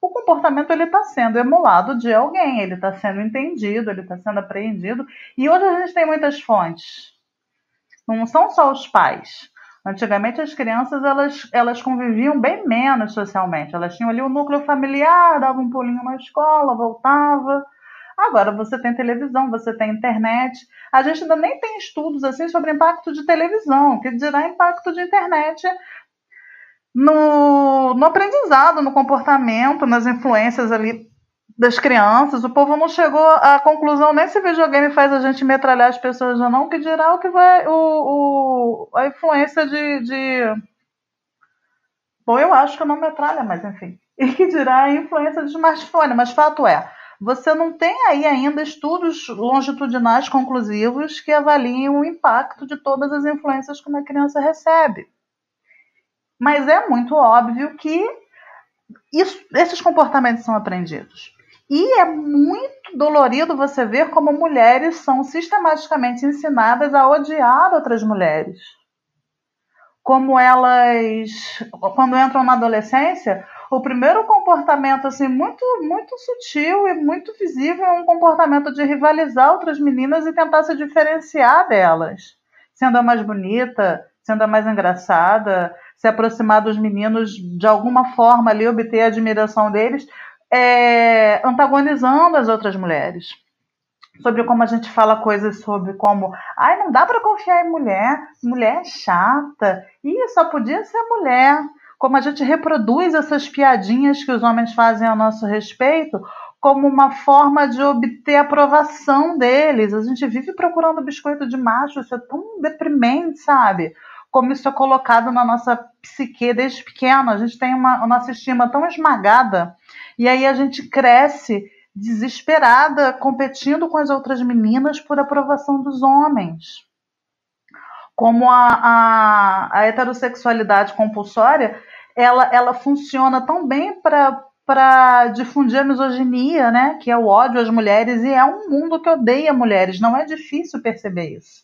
O comportamento ele está sendo emulado de alguém, ele está sendo entendido, ele está sendo apreendido. E hoje a gente tem muitas fontes. Não são só os pais Antigamente as crianças elas, elas conviviam bem menos socialmente. Elas tinham ali o núcleo familiar, dava um pulinho na escola, voltava. Agora você tem televisão, você tem internet. A gente ainda nem tem estudos assim sobre impacto de televisão, que dirá impacto de internet no, no aprendizado, no comportamento, nas influências ali das crianças. O povo não chegou à conclusão nem se videogame faz a gente metralhar as pessoas ou não, que dirá o que vai o, o a influência de, de, Bom, eu acho que não metralha, mas enfim. [LAUGHS] E que dirá a influência do smartphone. Mas fato é, você não tem aí ainda estudos longitudinais conclusivos que avaliem o impacto de todas as influências que uma criança recebe. Mas é muito óbvio que isso, esses comportamentos são aprendidos. E é muito dolorido você ver como mulheres são sistematicamente ensinadas a odiar outras mulheres. Como elas, quando entram na adolescência, o primeiro comportamento assim muito muito sutil e muito visível é um comportamento de rivalizar outras meninas e tentar se diferenciar delas, sendo a mais bonita, sendo a mais engraçada, se aproximar dos meninos de alguma forma ali obter a admiração deles, é, antagonizando as outras mulheres. Sobre como a gente fala coisas sobre como, ai, não dá para confiar em mulher, mulher é chata, e só podia ser mulher. Como a gente reproduz essas piadinhas que os homens fazem a nosso respeito como uma forma de obter aprovação deles. A gente vive procurando biscoito de macho, isso é tão deprimente, sabe? Como isso é colocado na nossa psique desde pequeno. A gente tem uma nossa estima tão esmagada e aí a gente cresce desesperada, competindo com as outras meninas por aprovação dos homens. Como a, a, a heterossexualidade compulsória, ela, ela funciona tão bem para difundir a misoginia, né? que é o ódio às mulheres, e é um mundo que odeia mulheres. Não é difícil perceber isso.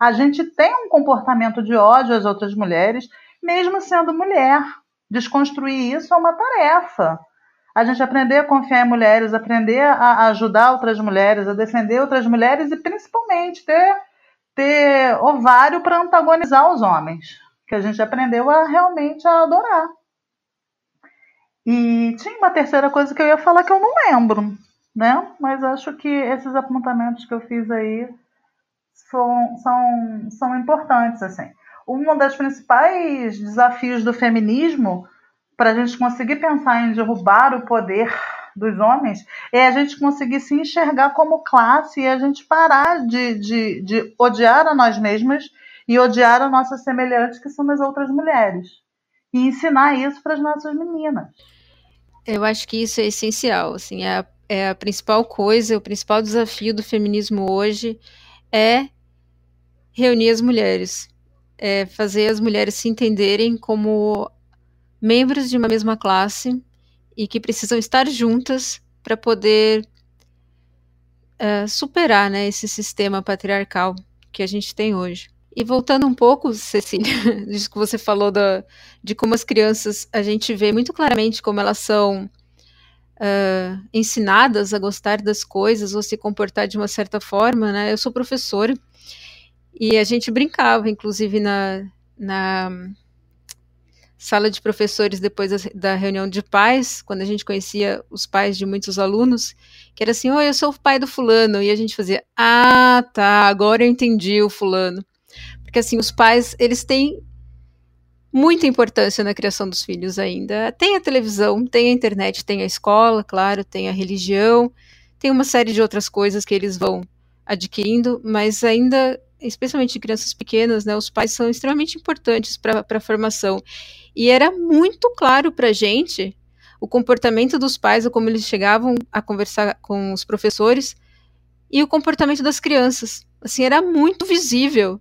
A gente tem um comportamento de ódio às outras mulheres, mesmo sendo mulher. Desconstruir isso é uma tarefa a gente aprender a confiar em mulheres, aprender a ajudar outras mulheres, a defender outras mulheres e principalmente ter, ter ovário para antagonizar os homens, que a gente aprendeu a realmente a adorar. E tinha uma terceira coisa que eu ia falar que eu não lembro, né? Mas acho que esses apontamentos que eu fiz aí são, são, são importantes, assim. Um dos principais desafios do feminismo para a gente conseguir pensar em derrubar o poder dos homens é a gente conseguir se enxergar como classe e a gente parar de, de, de odiar a nós mesmas e odiar a nossa semelhante, que são as outras mulheres. E ensinar isso para as nossas meninas. Eu acho que isso é essencial. Assim, é a, é a principal coisa, o principal desafio do feminismo hoje é reunir as mulheres. É fazer as mulheres se entenderem como membros de uma mesma classe e que precisam estar juntas para poder uh, superar né, esse sistema patriarcal que a gente tem hoje. E voltando um pouco, Cecília, [LAUGHS] disso que você falou da, de como as crianças, a gente vê muito claramente como elas são uh, ensinadas a gostar das coisas ou se comportar de uma certa forma, né? Eu sou professora e a gente brincava, inclusive, na, na sala de professores depois da, reunião de pais, quando a gente conhecia os pais de muitos alunos, que era assim, oi, eu sou o pai do fulano, e a gente fazia, ah, tá, agora eu entendi o fulano. Porque assim, os pais, eles têm muita importância na criação dos filhos ainda. Tem a televisão, tem a internet, tem a escola, claro, tem a religião, tem uma série de outras coisas que eles vão adquirindo, mas ainda especialmente de crianças pequenas, né, os pais são extremamente importantes para a formação. E era muito claro para gente o comportamento dos pais, como eles chegavam a conversar com os professores, e o comportamento das crianças. Assim, era muito visível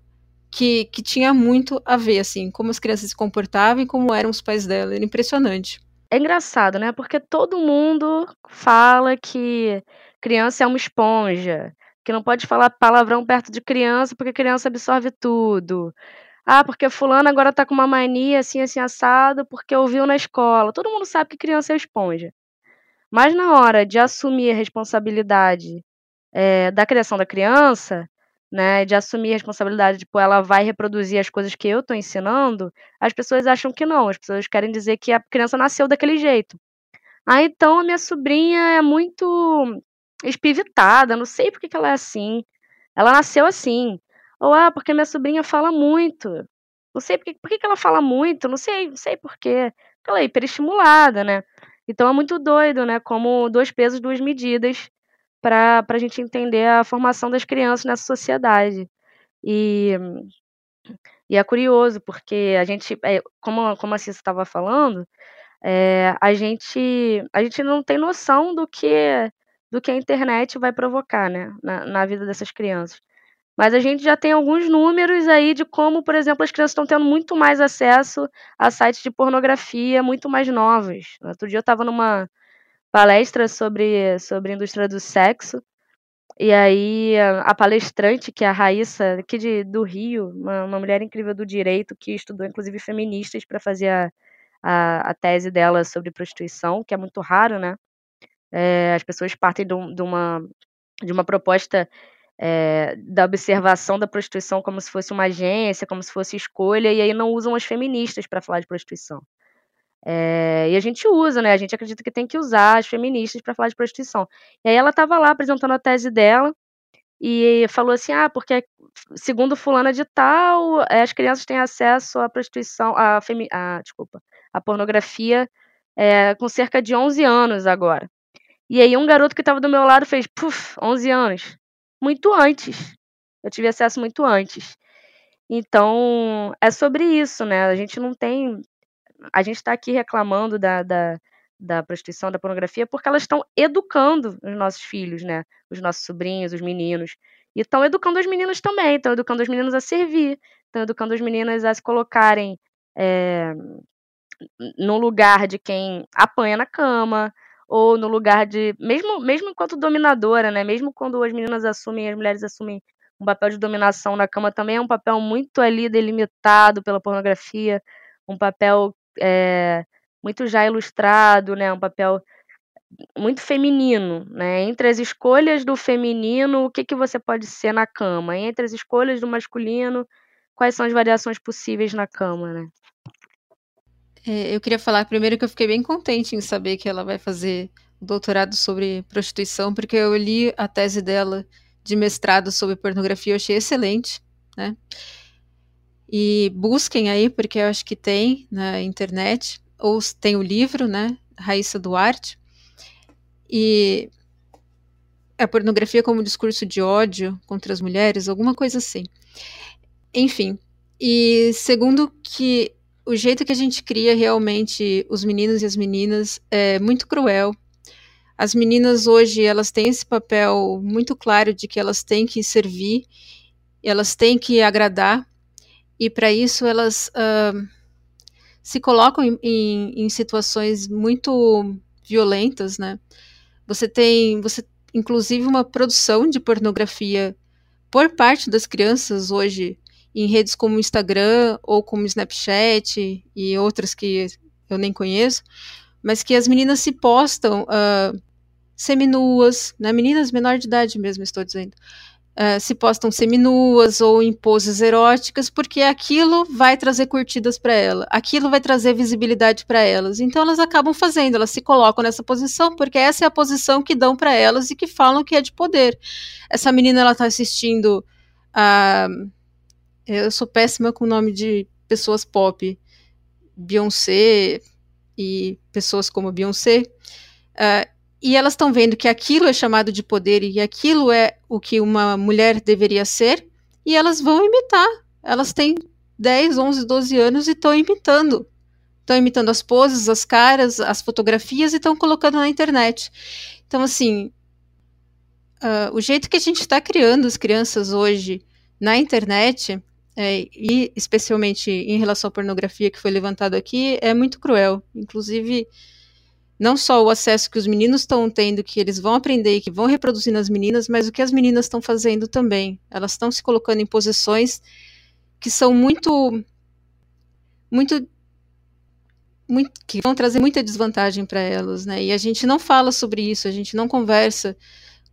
que, que tinha muito a ver, assim, como as crianças se comportavam e como eram os pais dela. Era impressionante. É engraçado, né? Porque todo mundo fala que criança é uma esponja, que não pode falar palavrão perto de criança porque criança absorve tudo. Ah, porque fulano agora tá com uma mania assim, assim, assado, porque ouviu na escola. Todo mundo sabe que criança é esponja. Mas na hora de assumir a responsabilidade é, da criação da criança, né, de assumir a responsabilidade, tipo, ela vai reproduzir as coisas que eu estou ensinando, as pessoas acham que não, as pessoas querem dizer que a criança nasceu daquele jeito. Ah, então a minha sobrinha é muito espivitada, não sei por que ela é assim. Ela nasceu assim. Ou, ah, porque minha sobrinha fala muito. Não sei por que, que ela fala muito, não sei, não sei por quê. Porque ela é hiperestimulada, né? Então é muito doido, né? Como dois pesos, duas medidas para a gente entender a formação das crianças nessa sociedade. E, e é curioso, porque a gente, é, como, como a Cissa estava falando, é, a, gente, a gente não tem noção do que, do que a internet vai provocar né, na, na vida dessas crianças. Mas a gente já tem alguns números aí de como, por exemplo, as crianças estão tendo muito mais acesso a sites de pornografia muito mais novos. Outro dia eu estava numa, palestra sobre, sobre indústria do sexo. E aí a, palestrante, que é a Raíssa, aqui de, do Rio, uma, uma mulher incrível do direito, que estudou inclusive feministas para fazer a, a, a, tese dela sobre prostituição, que é muito raro, né? É, as pessoas partem de, de, uma, de uma proposta é, da observação da prostituição como se fosse uma agência, como se fosse escolha, e aí não usam as feministas para falar de prostituição. É, e a gente usa, né? A gente acredita que tem que usar as feministas para falar de prostituição. E aí ela estava lá apresentando a tese dela e falou assim: ah, porque segundo fulana de tal, eh, as crianças têm acesso à prostituição, à, femi desculpa, à pornografia é, com cerca de 11 anos agora. E aí um garoto que estava do meu lado fez, puf, 11 anos. Muito antes. Eu tive acesso muito antes. Então, é sobre isso, né? A gente não tem a gente está aqui reclamando da, da, da prostituição, da pornografia, porque elas estão educando os nossos filhos, né? Os nossos sobrinhos, os meninos. E estão educando os meninos também, estão educando os meninos a servir, estão educando as meninas a se colocarem é, no lugar de quem apanha na cama, ou no lugar de. Mesmo, mesmo enquanto dominadora, né? Mesmo quando as meninas assumem, as mulheres assumem um papel de dominação na cama, também é um papel muito ali delimitado pela pornografia, um papel é, muito já ilustrado, né? Um papel muito feminino, né? Entre as escolhas do feminino, o que, que você pode ser na cama? Entre as escolhas do masculino, quais são as variações possíveis na cama, né? É, eu queria falar primeiro que eu fiquei bem contente em saber que ela vai fazer doutorado sobre prostituição, porque eu li a tese dela de mestrado sobre pornografia, eu achei excelente, né? E busquem aí, porque eu acho que tem na internet, ou tem o livro, né? Raíssa Duarte. E a pornografia como discurso de ódio contra as mulheres, alguma coisa assim. Enfim. E segundo que o jeito que a gente cria realmente os meninos e as meninas é muito cruel. As meninas hoje, elas têm esse papel muito claro de que elas têm que servir, elas têm que agradar, e para isso elas uh, se colocam em, em, em, situações muito violentas, né? Você tem, você inclusive uma produção de pornografia por parte das crianças hoje em redes como Instagram ou como Snapchat e outras que eu nem conheço, mas que as meninas se postam uh, seminuas, né? Meninas menor de idade mesmo, estou dizendo, uh, se postam seminuas ou em poses eróticas, porque aquilo vai trazer curtidas para ela, aquilo vai trazer visibilidade para elas. Então elas acabam fazendo, elas se colocam nessa posição porque essa é a posição que dão para elas e que falam que é de poder. Essa menina ela tá assistindo a eu sou péssima com o nome de pessoas pop, Beyoncé e pessoas como Beyoncé. Uh, e elas estão vendo que aquilo é chamado de poder e aquilo é o que uma mulher deveria ser, e elas vão imitar. Elas têm 10, 11, 12 anos e estão imitando. Estão imitando as poses, as caras, as fotografias e estão colocando na internet. Então, assim, uh, o jeito que a gente está criando as crianças hoje na internet, é, e especialmente em relação à pornografia que foi levantado aqui, é muito cruel. Inclusive, não só o acesso que os meninos estão tendo, que eles vão aprender e que vão reproduzir nas meninas, mas o que as meninas estão fazendo também. Elas estão se colocando em posições que são muito, muito, muito que vão trazer muita desvantagem para elas, né? E a gente não fala sobre isso, a gente não conversa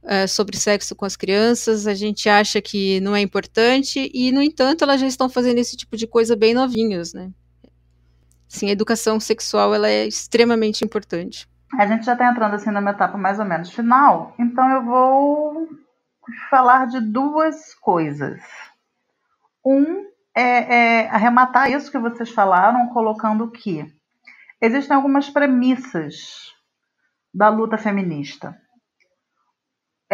é, sobre sexo com as crianças, a gente acha que não é importante, e, no entanto, elas já estão fazendo esse tipo de coisa bem novinhos, né? Sim, a educação sexual ela é extremamente importante. A gente já está entrando assim numa etapa mais ou menos final, então eu vou falar de duas coisas. Um é, é arrematar isso que vocês falaram, colocando que existem algumas premissas da luta feminista.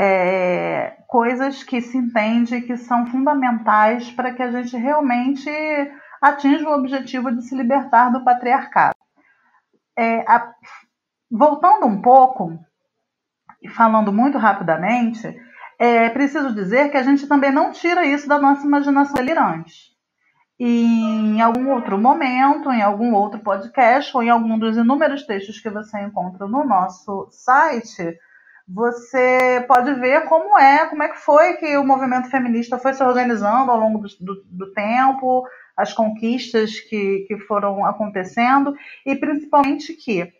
É, coisas que se entende que são fundamentais para que a gente realmente atinja o objetivo de se libertar do patriarcado. É, a, voltando um pouco, e falando muito rapidamente, é preciso dizer que a gente também não tira isso da nossa imaginação delirante. E em algum outro momento, em algum outro podcast, ou em algum dos inúmeros textos que você encontra no nosso site, você pode ver como é, como é que foi que o movimento feminista foi se organizando ao longo do, do, do tempo, as conquistas que, que foram acontecendo, e principalmente que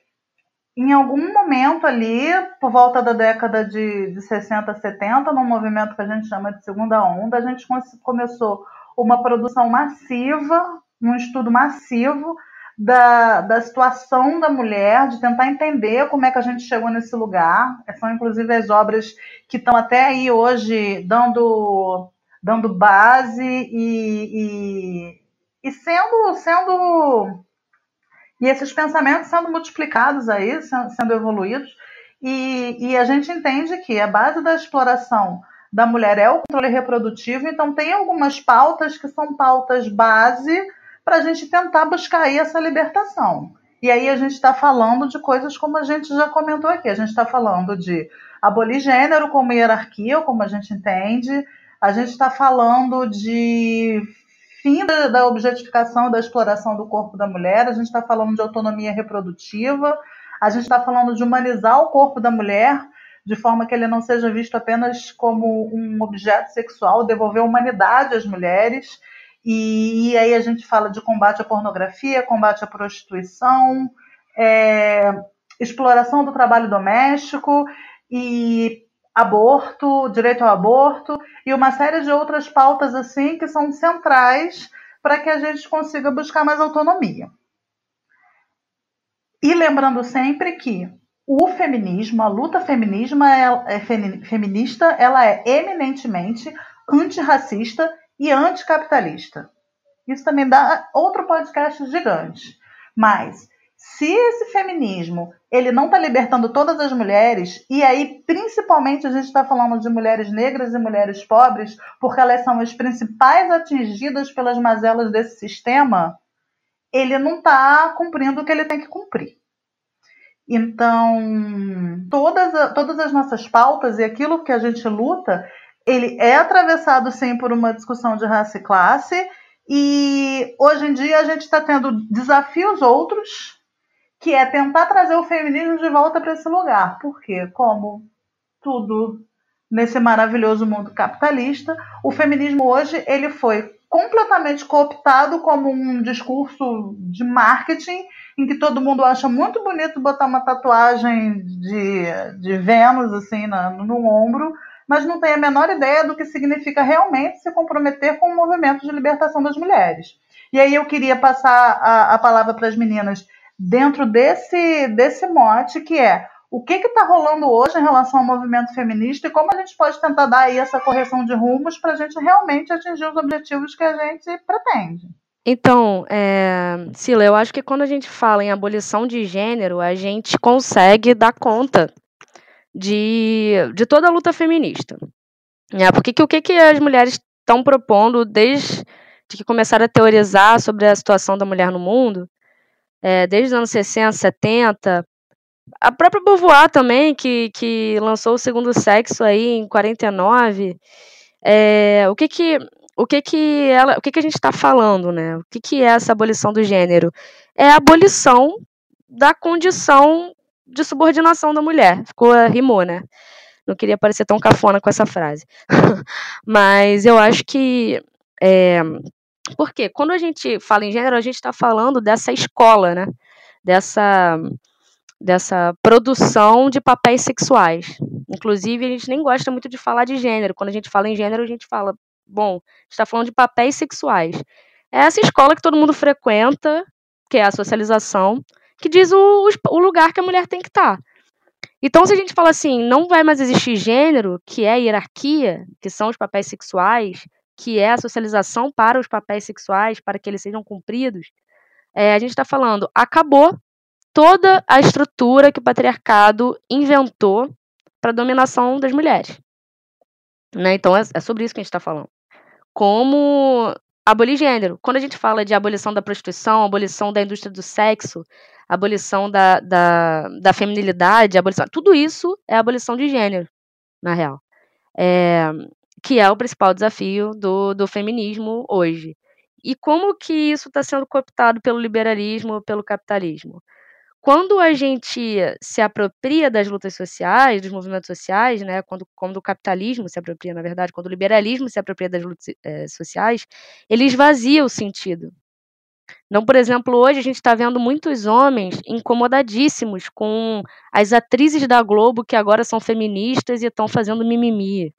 em algum momento ali, por volta da década de, de 60, 70, num movimento que a gente chama de segunda onda, a gente começou uma produção massiva, um estudo massivo da, da situação da mulher, de tentar entender como é que a gente chegou nesse lugar. São inclusive as obras que estão até aí hoje dando, dando base e, e, e sendo, sendo e esses pensamentos sendo multiplicados aí, sendo evoluídos, e, e a gente entende que a base da exploração da mulher é o controle reprodutivo, então tem algumas pautas que são pautas base para a gente tentar buscar aí essa libertação. E aí a gente está falando de coisas como a gente já comentou aqui. A gente está falando de abolir gênero como hierarquia, como a gente entende. A gente está falando de fim da, objetificação da exploração do corpo da mulher, a gente está falando de autonomia reprodutiva, a gente está falando de humanizar o corpo da mulher de forma que ele não seja visto apenas como um objeto sexual, devolver humanidade às mulheres. E, e aí a gente fala de combate à pornografia, combate à prostituição, é, exploração do trabalho doméstico e aborto, direito ao aborto e uma série de outras pautas assim que são centrais para que a gente consiga buscar mais autonomia. E lembrando sempre que o feminismo, a luta é, é feminista, ela é eminentemente antirracista e anticapitalista. Isso também dá outro podcast gigante. Mas se esse feminismo ele não está libertando todas as mulheres, e aí principalmente a gente está falando de mulheres negras e mulheres pobres, porque elas são as principais atingidas pelas mazelas desse sistema, ele não está cumprindo o que ele tem que cumprir. Então, todas, todas as nossas pautas e aquilo que a gente luta, ele é atravessado sim por uma discussão de raça e classe, e hoje em dia a gente está tendo desafios outros que é tentar trazer o feminismo de volta para esse lugar. Porque, como tudo nesse maravilhoso mundo capitalista, o feminismo hoje ele foi completamente cooptado como um discurso de marketing em que todo mundo acha muito bonito botar uma tatuagem de, de Vênus assim na, no ombro, mas não tem a menor ideia do que significa realmente se comprometer com o movimento de libertação das mulheres. E aí eu queria passar a, a palavra para as meninas dentro desse, desse mote que é o que está rolando hoje em relação ao movimento feminista e como a gente pode tentar dar aí essa correção de rumos para a gente realmente atingir os objetivos que a gente pretende. Então, é, Sila, eu acho que quando a gente fala em abolição de gênero, a gente consegue dar conta de, de toda a luta feminista. É, porque que, o que, que as mulheres estão propondo desde que começaram a teorizar sobre a situação da mulher no mundo, é, desde os anos 60, 70. A própria Beauvoir também, que, que lançou o Segundo Sexo aí em 49. É, o que que o que que ela, o que que a gente está falando, né? O que que é essa abolição do gênero? É a abolição da condição de subordinação da mulher. Ficou rimou, né? Não queria parecer tão cafona com essa frase, [LAUGHS] mas eu acho que é, porque quando a gente fala em gênero, a gente está falando dessa escola, né? Dessa, dessa produção de papéis sexuais. Inclusive, a gente nem gosta muito de falar de gênero. Quando a gente fala em gênero, a gente fala, bom, está falando de papéis sexuais. É essa escola que todo mundo frequenta, que é a socialização, que diz o, o lugar que a mulher tem que estar. Tá. Então, se a gente fala assim, não vai mais existir gênero, que é a hierarquia, que são os papéis sexuais, que é a socialização para os papéis sexuais, para que eles sejam cumpridos, é, a gente está falando, acabou toda a estrutura que o patriarcado inventou para a dominação das mulheres. Né? Então, é, é sobre isso que a gente está falando. Como abolir gênero. Quando a gente fala de abolição da prostituição, abolição da indústria do sexo, abolição da, da, da feminilidade, abolição, tudo isso é abolição de gênero, na real. É, que é o principal desafio do, do feminismo hoje. E como que isso está sendo cooptado pelo liberalismo, pelo capitalismo? Quando a gente se apropria das lutas sociais, dos movimentos sociais, né, quando, quando o capitalismo se apropria, na verdade, quando o liberalismo se apropria das lutas é, sociais, ele esvazia o sentido. Então, por exemplo, hoje a gente está vendo muitos homens incomodadíssimos com as atrizes da Globo que agora são feministas e estão fazendo mimimi.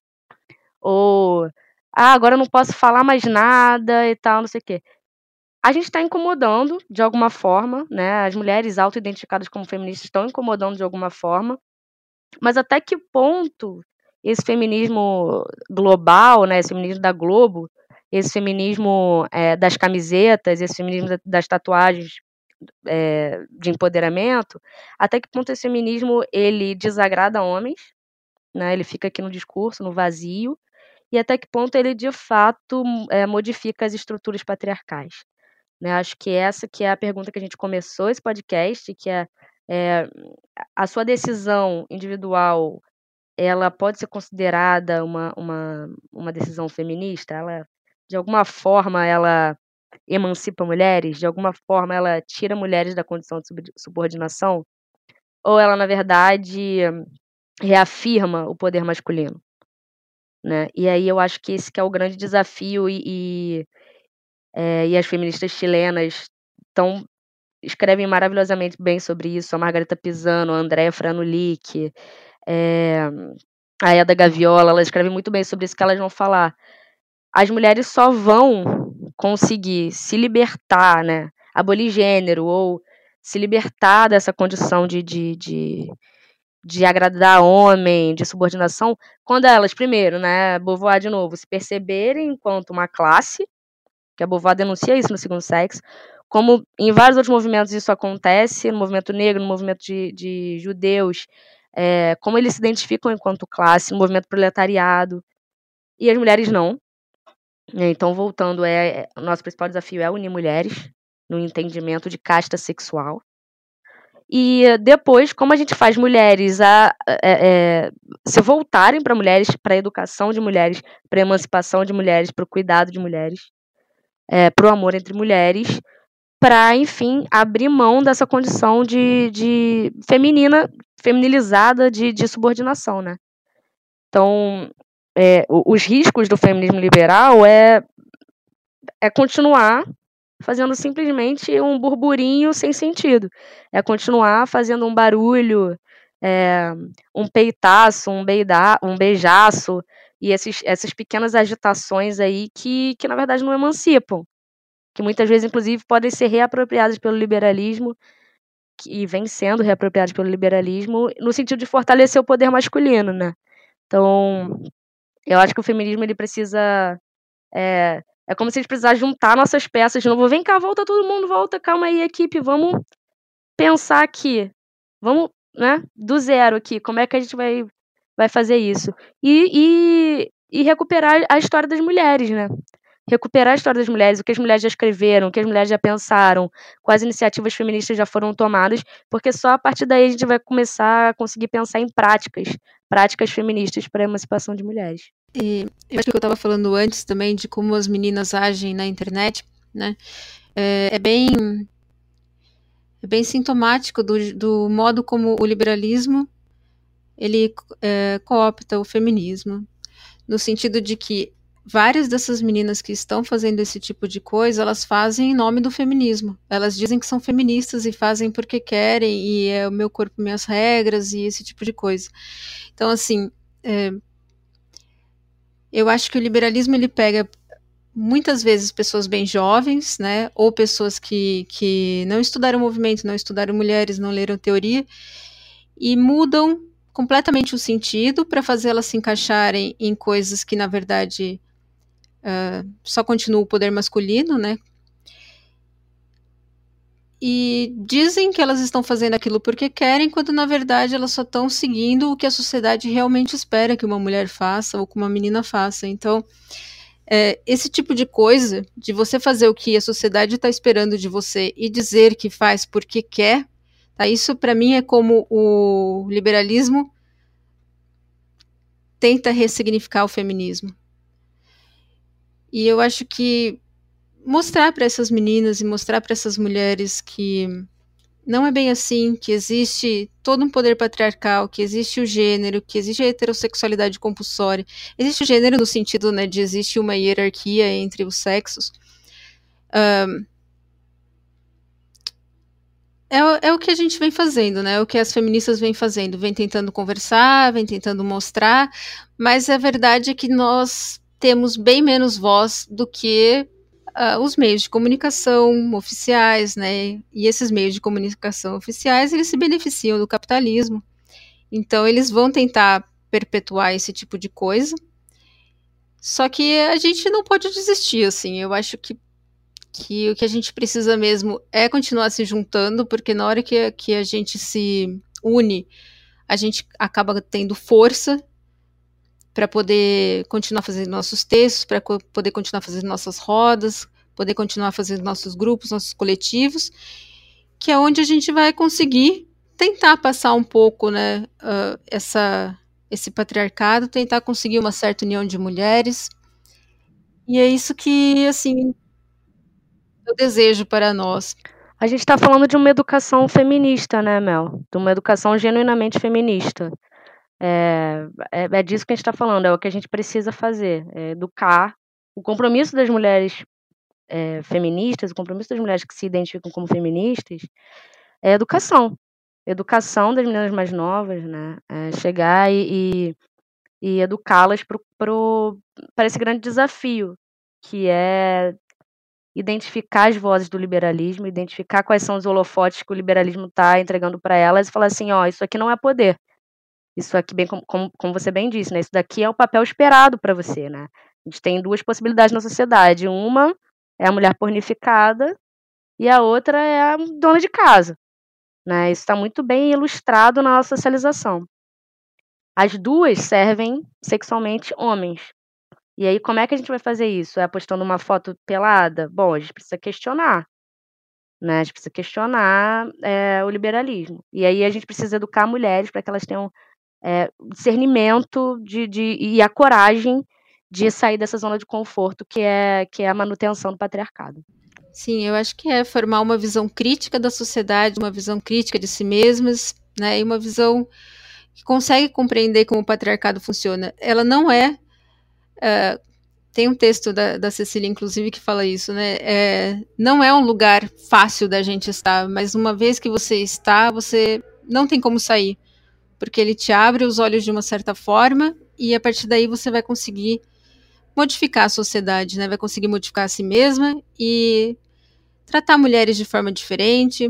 Ou, ah, agora eu não posso falar mais nada e tal, não sei o quê a gente está incomodando de alguma forma, né? As mulheres auto-identificadas como feministas estão incomodando de alguma forma, mas até que ponto esse feminismo global, né? Esse feminismo da Globo, esse feminismo é, das camisetas, esse feminismo das tatuagens é, de empoderamento, até que ponto esse feminismo ele desagrada homens, né? Ele fica aqui no discurso, no vazio, e até que ponto ele de fato é, modifica as estruturas patriarcais. Né? Acho que essa que é a pergunta que a gente começou esse podcast, que é, é a sua decisão individual, ela pode ser considerada uma, uma, uma decisão feminista? Ela, de alguma forma, ela emancipa mulheres? De alguma forma, ela tira mulheres da condição de subordinação? Ou ela, na verdade, reafirma o poder masculino? Né? E aí eu acho que esse que é o grande desafio e, e é, e as feministas chilenas tão, escrevem maravilhosamente bem sobre isso. A Margarita Pisano, a Andréa Franulic, é, a Eda Gaviola, elas escrevem muito bem sobre isso que elas vão falar. As mulheres só vão conseguir se libertar, né? Abolir gênero ou se libertar dessa condição de, de, de, de agradar homem, de subordinação, quando elas, primeiro, né, Beauvoir de novo, se perceberem enquanto uma classe, que a Beauvoir denuncia isso no segundo sexo, como em vários outros movimentos isso acontece, no movimento negro, no movimento de, de judeus, é, como eles se identificam enquanto classe, no movimento proletariado, e as mulheres não. Então, voltando, é, é, nosso principal desafio é unir mulheres no entendimento de casta sexual. E depois, como a gente faz mulheres a, é, é, se voltarem para mulheres, para a educação de mulheres, para a emancipação de mulheres, para o cuidado de mulheres é, o amor entre mulheres, para, enfim, abrir mão dessa condição de, de feminina, feminilizada de, de subordinação, né? Então, é, os riscos do feminismo liberal é, é continuar fazendo simplesmente um burburinho sem sentido. É continuar fazendo um barulho, é, um peitaço, um, beida, um beijaço, e esses, essas pequenas agitações aí que, que, na verdade, não emancipam. Que muitas vezes, inclusive, podem ser reapropriadas pelo liberalismo, e vem sendo reapropriadas pelo liberalismo, no sentido de fortalecer o poder masculino, né? Então, eu acho que o feminismo ele precisa. É, é como se a gente precisasse juntar nossas peças de novo. Vem cá, volta todo mundo, volta, calma aí, equipe, vamos pensar aqui. Vamos, né, do zero aqui, como é que a gente vai vai fazer isso. E, e, e recuperar a história das mulheres, né? recuperar a história das mulheres, o que as mulheres já escreveram, o que as mulheres já pensaram, quais iniciativas feministas já foram tomadas, porque só a partir daí a gente vai começar a conseguir pensar em práticas, práticas feministas para a emancipação de mulheres. E eu acho que eu estava falando antes também de como as meninas agem na internet, né? É, é bem é bem sintomático do, do modo como o liberalismo ele é, coopta o feminismo, no sentido de que várias dessas meninas que estão fazendo esse tipo de coisa, elas fazem em nome do feminismo. Elas dizem que são feministas e fazem porque querem, e é o meu corpo, minhas regras, e esse tipo de coisa. Então, assim, é, eu acho que o liberalismo ele pega muitas vezes pessoas bem jovens, né, ou pessoas que, que não estudaram movimento, não estudaram mulheres, não leram teoria, e mudam completamente o sentido para fazê-las se encaixarem em coisas que, na verdade, uh, só continua o poder masculino, né? E dizem que elas estão fazendo aquilo porque querem, quando na verdade elas só estão seguindo o que a sociedade realmente espera que uma mulher faça ou que uma menina faça. Então, é, esse tipo de coisa, de você fazer o que a sociedade está esperando de você e dizer que faz porque quer, tá? isso para mim é como o liberalismo tenta ressignificar o feminismo. E eu acho que mostrar para essas meninas e mostrar para essas mulheres que não é bem assim, que existe todo um poder patriarcal, que existe o gênero, que existe a heterossexualidade compulsória. Existe o gênero no sentido né, de existe uma hierarquia entre os sexos. Um, é, é, o que a gente vem fazendo, né? O que as feministas vêm fazendo, vem tentando conversar, vem tentando mostrar, mas a verdade é que nós temos bem menos voz do que uh, os meios de comunicação oficiais, né? E esses meios de comunicação oficiais, eles se beneficiam do capitalismo. Então, eles vão tentar perpetuar esse tipo de coisa. Só que a gente não pode desistir, assim. Eu acho que, que o que a gente precisa mesmo é continuar se juntando, porque na hora que, que a gente se une, a gente acaba tendo força para poder continuar fazendo nossos textos, para co poder continuar fazendo nossas rodas, poder continuar fazendo nossos grupos, nossos coletivos, que é onde a gente vai conseguir tentar passar um pouco, né, uh, essa, esse patriarcado, tentar conseguir uma certa união de mulheres. E é isso que, assim, eu desejo para nós. A gente está falando de uma educação feminista, né, Mel? De uma educação genuinamente feminista. É, é, é disso que a gente está falando, é o que a gente precisa fazer, é educar. O compromisso das mulheres é, feministas, o compromisso das mulheres que se identificam como feministas, é educação. Educação das meninas mais novas, né? É chegar e, e, e educá-las para esse grande desafio, que é identificar as vozes do liberalismo, identificar quais são os holofotes que o liberalismo está entregando para elas e falar assim, ó, isso aqui não é poder, isso aqui, bem como, como, como você bem disse, né? Isso daqui é o papel esperado para você, né? A gente tem duas possibilidades na sociedade. Uma é a mulher pornificada e a outra é a dona de casa. Né? Isso está muito bem ilustrado na nossa socialização. As duas servem sexualmente homens. E aí, como é que a gente vai fazer isso? É postando uma foto pelada? Bom, a gente precisa questionar. Né? A gente precisa questionar é, o liberalismo. E aí a gente precisa educar mulheres para que elas tenham é, discernimento de, de, e a coragem de sair dessa zona de conforto que é, que é a manutenção do patriarcado. Sim, eu acho que é formar uma visão crítica da sociedade, uma visão crítica de si mesmas, né, e uma visão que consegue compreender como o patriarcado funciona. Ela não é. Uh, tem um texto da, da Cecília, inclusive, que fala isso, né? É, não é um lugar fácil da gente estar, mas uma vez que você está, você não tem como sair porque ele te abre os olhos de uma certa forma e a partir daí você vai conseguir modificar a sociedade, né? Vai conseguir modificar a si mesma e tratar mulheres de forma diferente,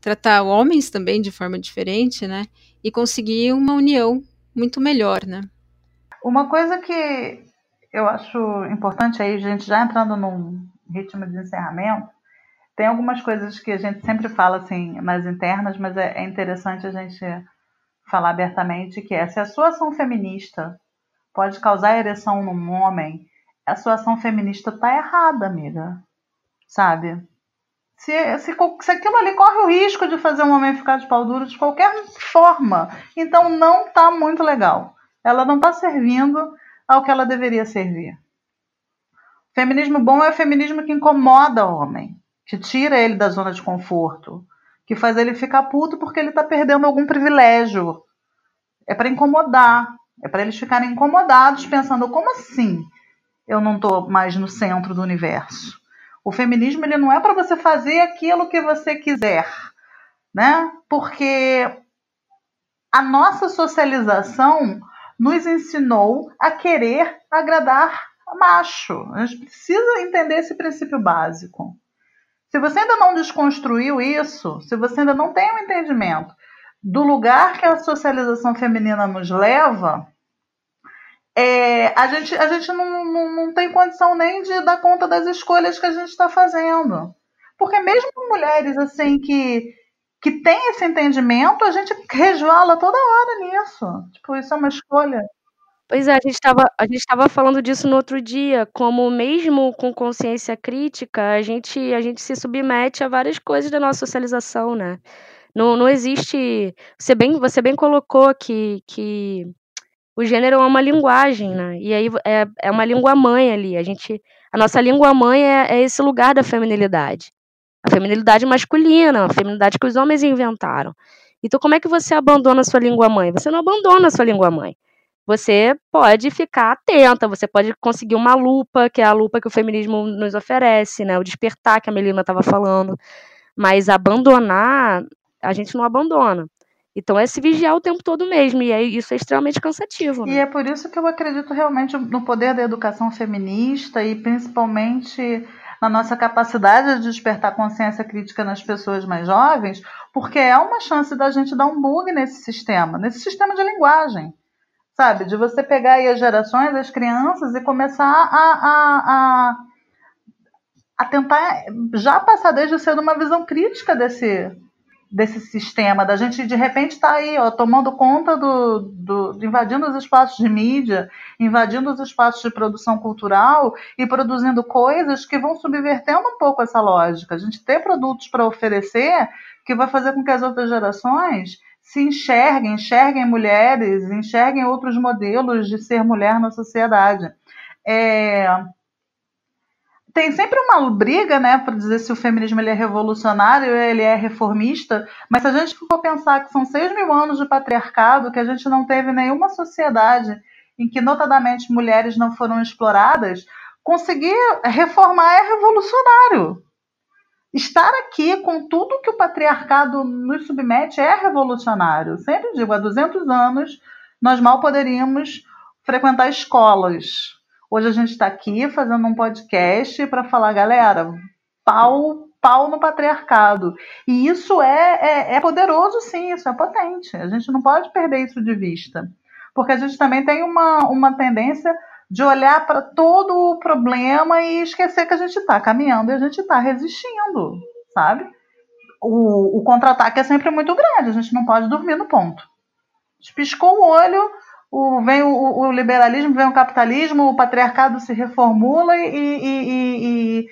tratar homens também de forma diferente, né? E conseguir uma união muito melhor, né? Uma coisa que eu acho importante aí, gente, já entrando num ritmo de encerramento, tem algumas coisas que a gente sempre fala assim mais internas, mas é, é interessante a gente falar abertamente que é se a sua ação feminista pode causar ereção num homem, a sua ação feminista tá errada, amiga. Sabe? Se, se, se aquilo ali corre o risco de fazer um homem ficar de pau duro de qualquer forma, então não tá muito legal. Ela não tá servindo ao que ela deveria servir. Feminismo bom é o feminismo que incomoda o homem, que tira ele da zona de conforto, que faz ele ficar puto porque ele está perdendo algum privilégio. É para incomodar. É para eles ficarem incomodados, pensando: como assim? eu não estou mais no centro do universo. O feminismo ele não é para você fazer aquilo que você quiser, né? Porque a nossa socialização nos ensinou a querer agradar macho. A gente precisa entender esse princípio básico. Se você ainda não desconstruiu isso, se você ainda não tem um entendimento do lugar que a socialização feminina nos leva, é, a gente, a gente não, não, não tem condição nem de dar conta das escolhas que a gente está fazendo. Porque mesmo mulheres assim que, que têm esse entendimento, a gente resvala toda hora nisso. Tipo, isso é uma escolha. Pois é, a gente estava a gente estava falando disso no outro dia, como mesmo com consciência crítica, a gente a gente se submete a várias coisas da nossa socialização, né. Não não existe você bem você bem colocou que que o gênero é uma linguagem, né, e aí é é uma língua mãe ali, a gente a nossa língua mãe é é esse lugar da feminilidade. A feminilidade masculina, a feminilidade que os homens inventaram. Então como é que você abandona a sua língua mãe? Você não abandona a sua língua mãe. Você pode ficar atenta, você pode conseguir uma lupa, que é a lupa que o feminismo nos oferece, né, o despertar que a Melina estava falando, mas abandonar, a gente não abandona. Então é se vigiar o tempo todo mesmo, e é, isso é extremamente cansativo. Né? E é por isso que eu acredito realmente no poder da educação feminista e principalmente na nossa capacidade de despertar consciência crítica nas pessoas mais jovens, porque é uma chance da gente dar um bug nesse sistema, nesse sistema de linguagem sabe? De você pegar aí as gerações, as crianças e começar a, a, a, a tentar já passar desde cedo uma visão crítica desse, desse sistema, da gente de repente estar tá aí, ó, tomando conta do, do, invadindo os espaços de mídia, invadindo os espaços de produção cultural e produzindo coisas que vão subvertendo um pouco essa lógica. A gente ter produtos para oferecer que vai fazer com que as outras gerações se enxerguem, enxerguem mulheres, enxerguem outros modelos de ser mulher na sociedade. É... Tem sempre uma briga, né, para dizer se o feminismo ele é revolucionário ele é reformista, mas se a gente for pensar que são seis mil anos de patriarcado, que a gente não teve nenhuma sociedade em que, notadamente, mulheres não foram exploradas, conseguir reformar é revolucionário estar aqui com tudo que o patriarcado nos submete é revolucionário. Sempre digo, há 200 anos nós mal poderíamos frequentar escolas. Hoje a gente está aqui fazendo um podcast para falar, galera, pau, pau no patriarcado. E isso é, é, é poderoso, sim, isso é potente. A gente não pode perder isso de vista. Porque a gente também tem uma, uma tendência de olhar para todo o problema e esquecer que a gente está caminhando e a gente está resistindo, sabe? O, o contra-ataque é sempre muito grande, a gente não pode dormir no ponto. Piscou o olho, o, vem o, o, liberalismo, vem o capitalismo, o patriarcado se reformula e, e, e,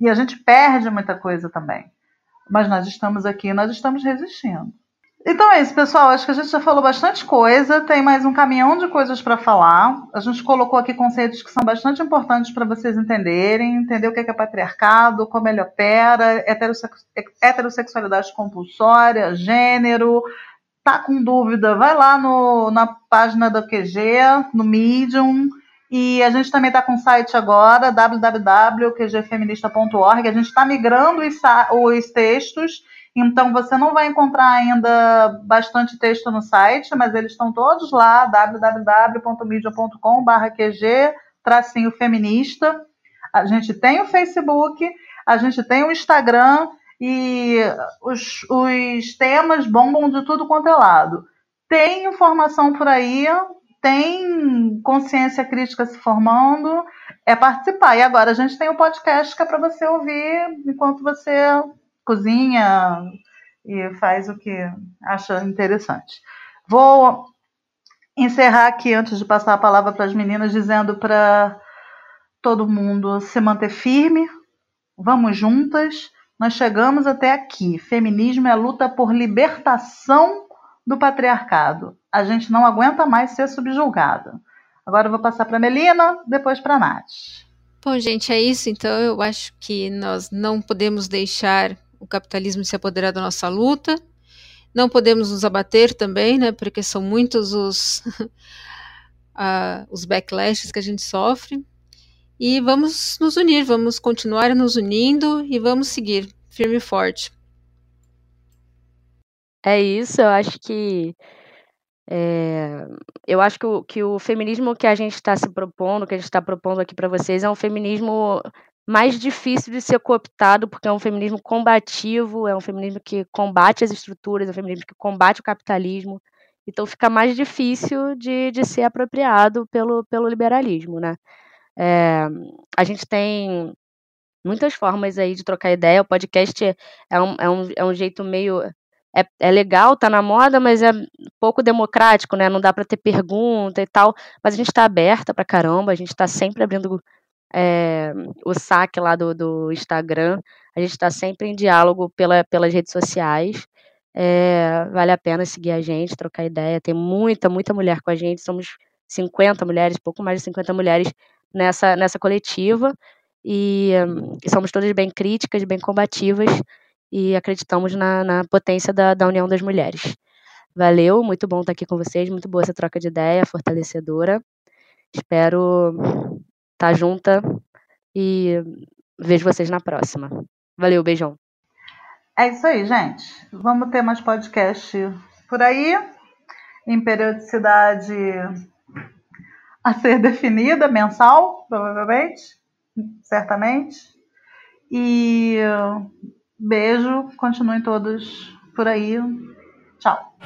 e, a gente perde muita coisa também. Mas nós estamos aqui, nós estamos resistindo. Então é isso, pessoal. Acho que a gente já falou bastante coisa. Tem mais um caminhão de coisas para falar. A gente colocou aqui conceitos que são bastante importantes para vocês entenderem. Entender o que é, patriarcado, como ele opera, heterossexualidade compulsória, gênero. Tá com dúvida? Vai lá no, na página da QG, no Medium. E a gente também está com site agora, www.qgfeminista.org. A gente está migrando os, os textos então você não vai encontrar ainda bastante texto no site, mas eles estão todos lá, www.media.com/qg tracinho feminista. A gente tem o Facebook, a gente tem o Instagram e os, os temas bombam de tudo quanto é lado. Tem informação por aí, tem consciência crítica se formando, é participar. E agora a gente tem o podcast que é para você ouvir enquanto você cozinha e faz o que acha interessante. Vou encerrar aqui antes de passar a palavra para as meninas, dizendo para todo mundo se manter firme, vamos juntas. Nós chegamos até aqui. Feminismo é a luta por libertação do patriarcado. A gente não aguenta mais ser subjulgada. Agora eu vou passar para Melina, depois para Nath. Bom, gente, é isso. Então eu acho que nós não podemos deixar o capitalismo se apoderar da nossa luta. Não podemos nos abater também, né, porque são muitos os, uh, [LAUGHS] os backlashes que a gente sofre. E vamos nos unir, vamos continuar nos unindo e vamos seguir firme e forte. É isso, eu acho que é, eu acho que o, que o feminismo que a gente está se propondo, que a gente está propondo aqui para vocês, é um feminismo mais difícil de ser cooptado, porque é um feminismo combativo, é um feminismo que combate as estruturas, é um feminismo que combate o capitalismo. Então fica mais difícil de, de ser apropriado pelo, pelo liberalismo, né? É, a gente tem muitas formas aí de trocar ideia. O podcast é um, é um, é um jeito meio é, é legal, tá na moda, mas é pouco democrático, né? Não dá para ter pergunta e tal. Mas a gente está aberta pra caramba, a gente está sempre abrindo é, o saque lá do, do Instagram. A gente está sempre em diálogo pela, pelas redes sociais. É, vale a pena seguir a gente, trocar ideia. Tem muita, muita mulher com a gente. Somos 50 mulheres, pouco mais de 50 mulheres nessa, nessa coletiva. E, e somos todas bem críticas, bem combativas e acreditamos na, na potência da, da união das mulheres. Valeu, muito bom estar aqui com vocês, muito boa essa troca de ideia, fortalecedora. Espero estar junta e vejo vocês na próxima. Valeu, beijão. É isso aí, gente. Vamos ter mais podcast por aí, em periodicidade a ser definida, mensal, provavelmente, certamente. E Beijo, continuem todos por aí. Tchau.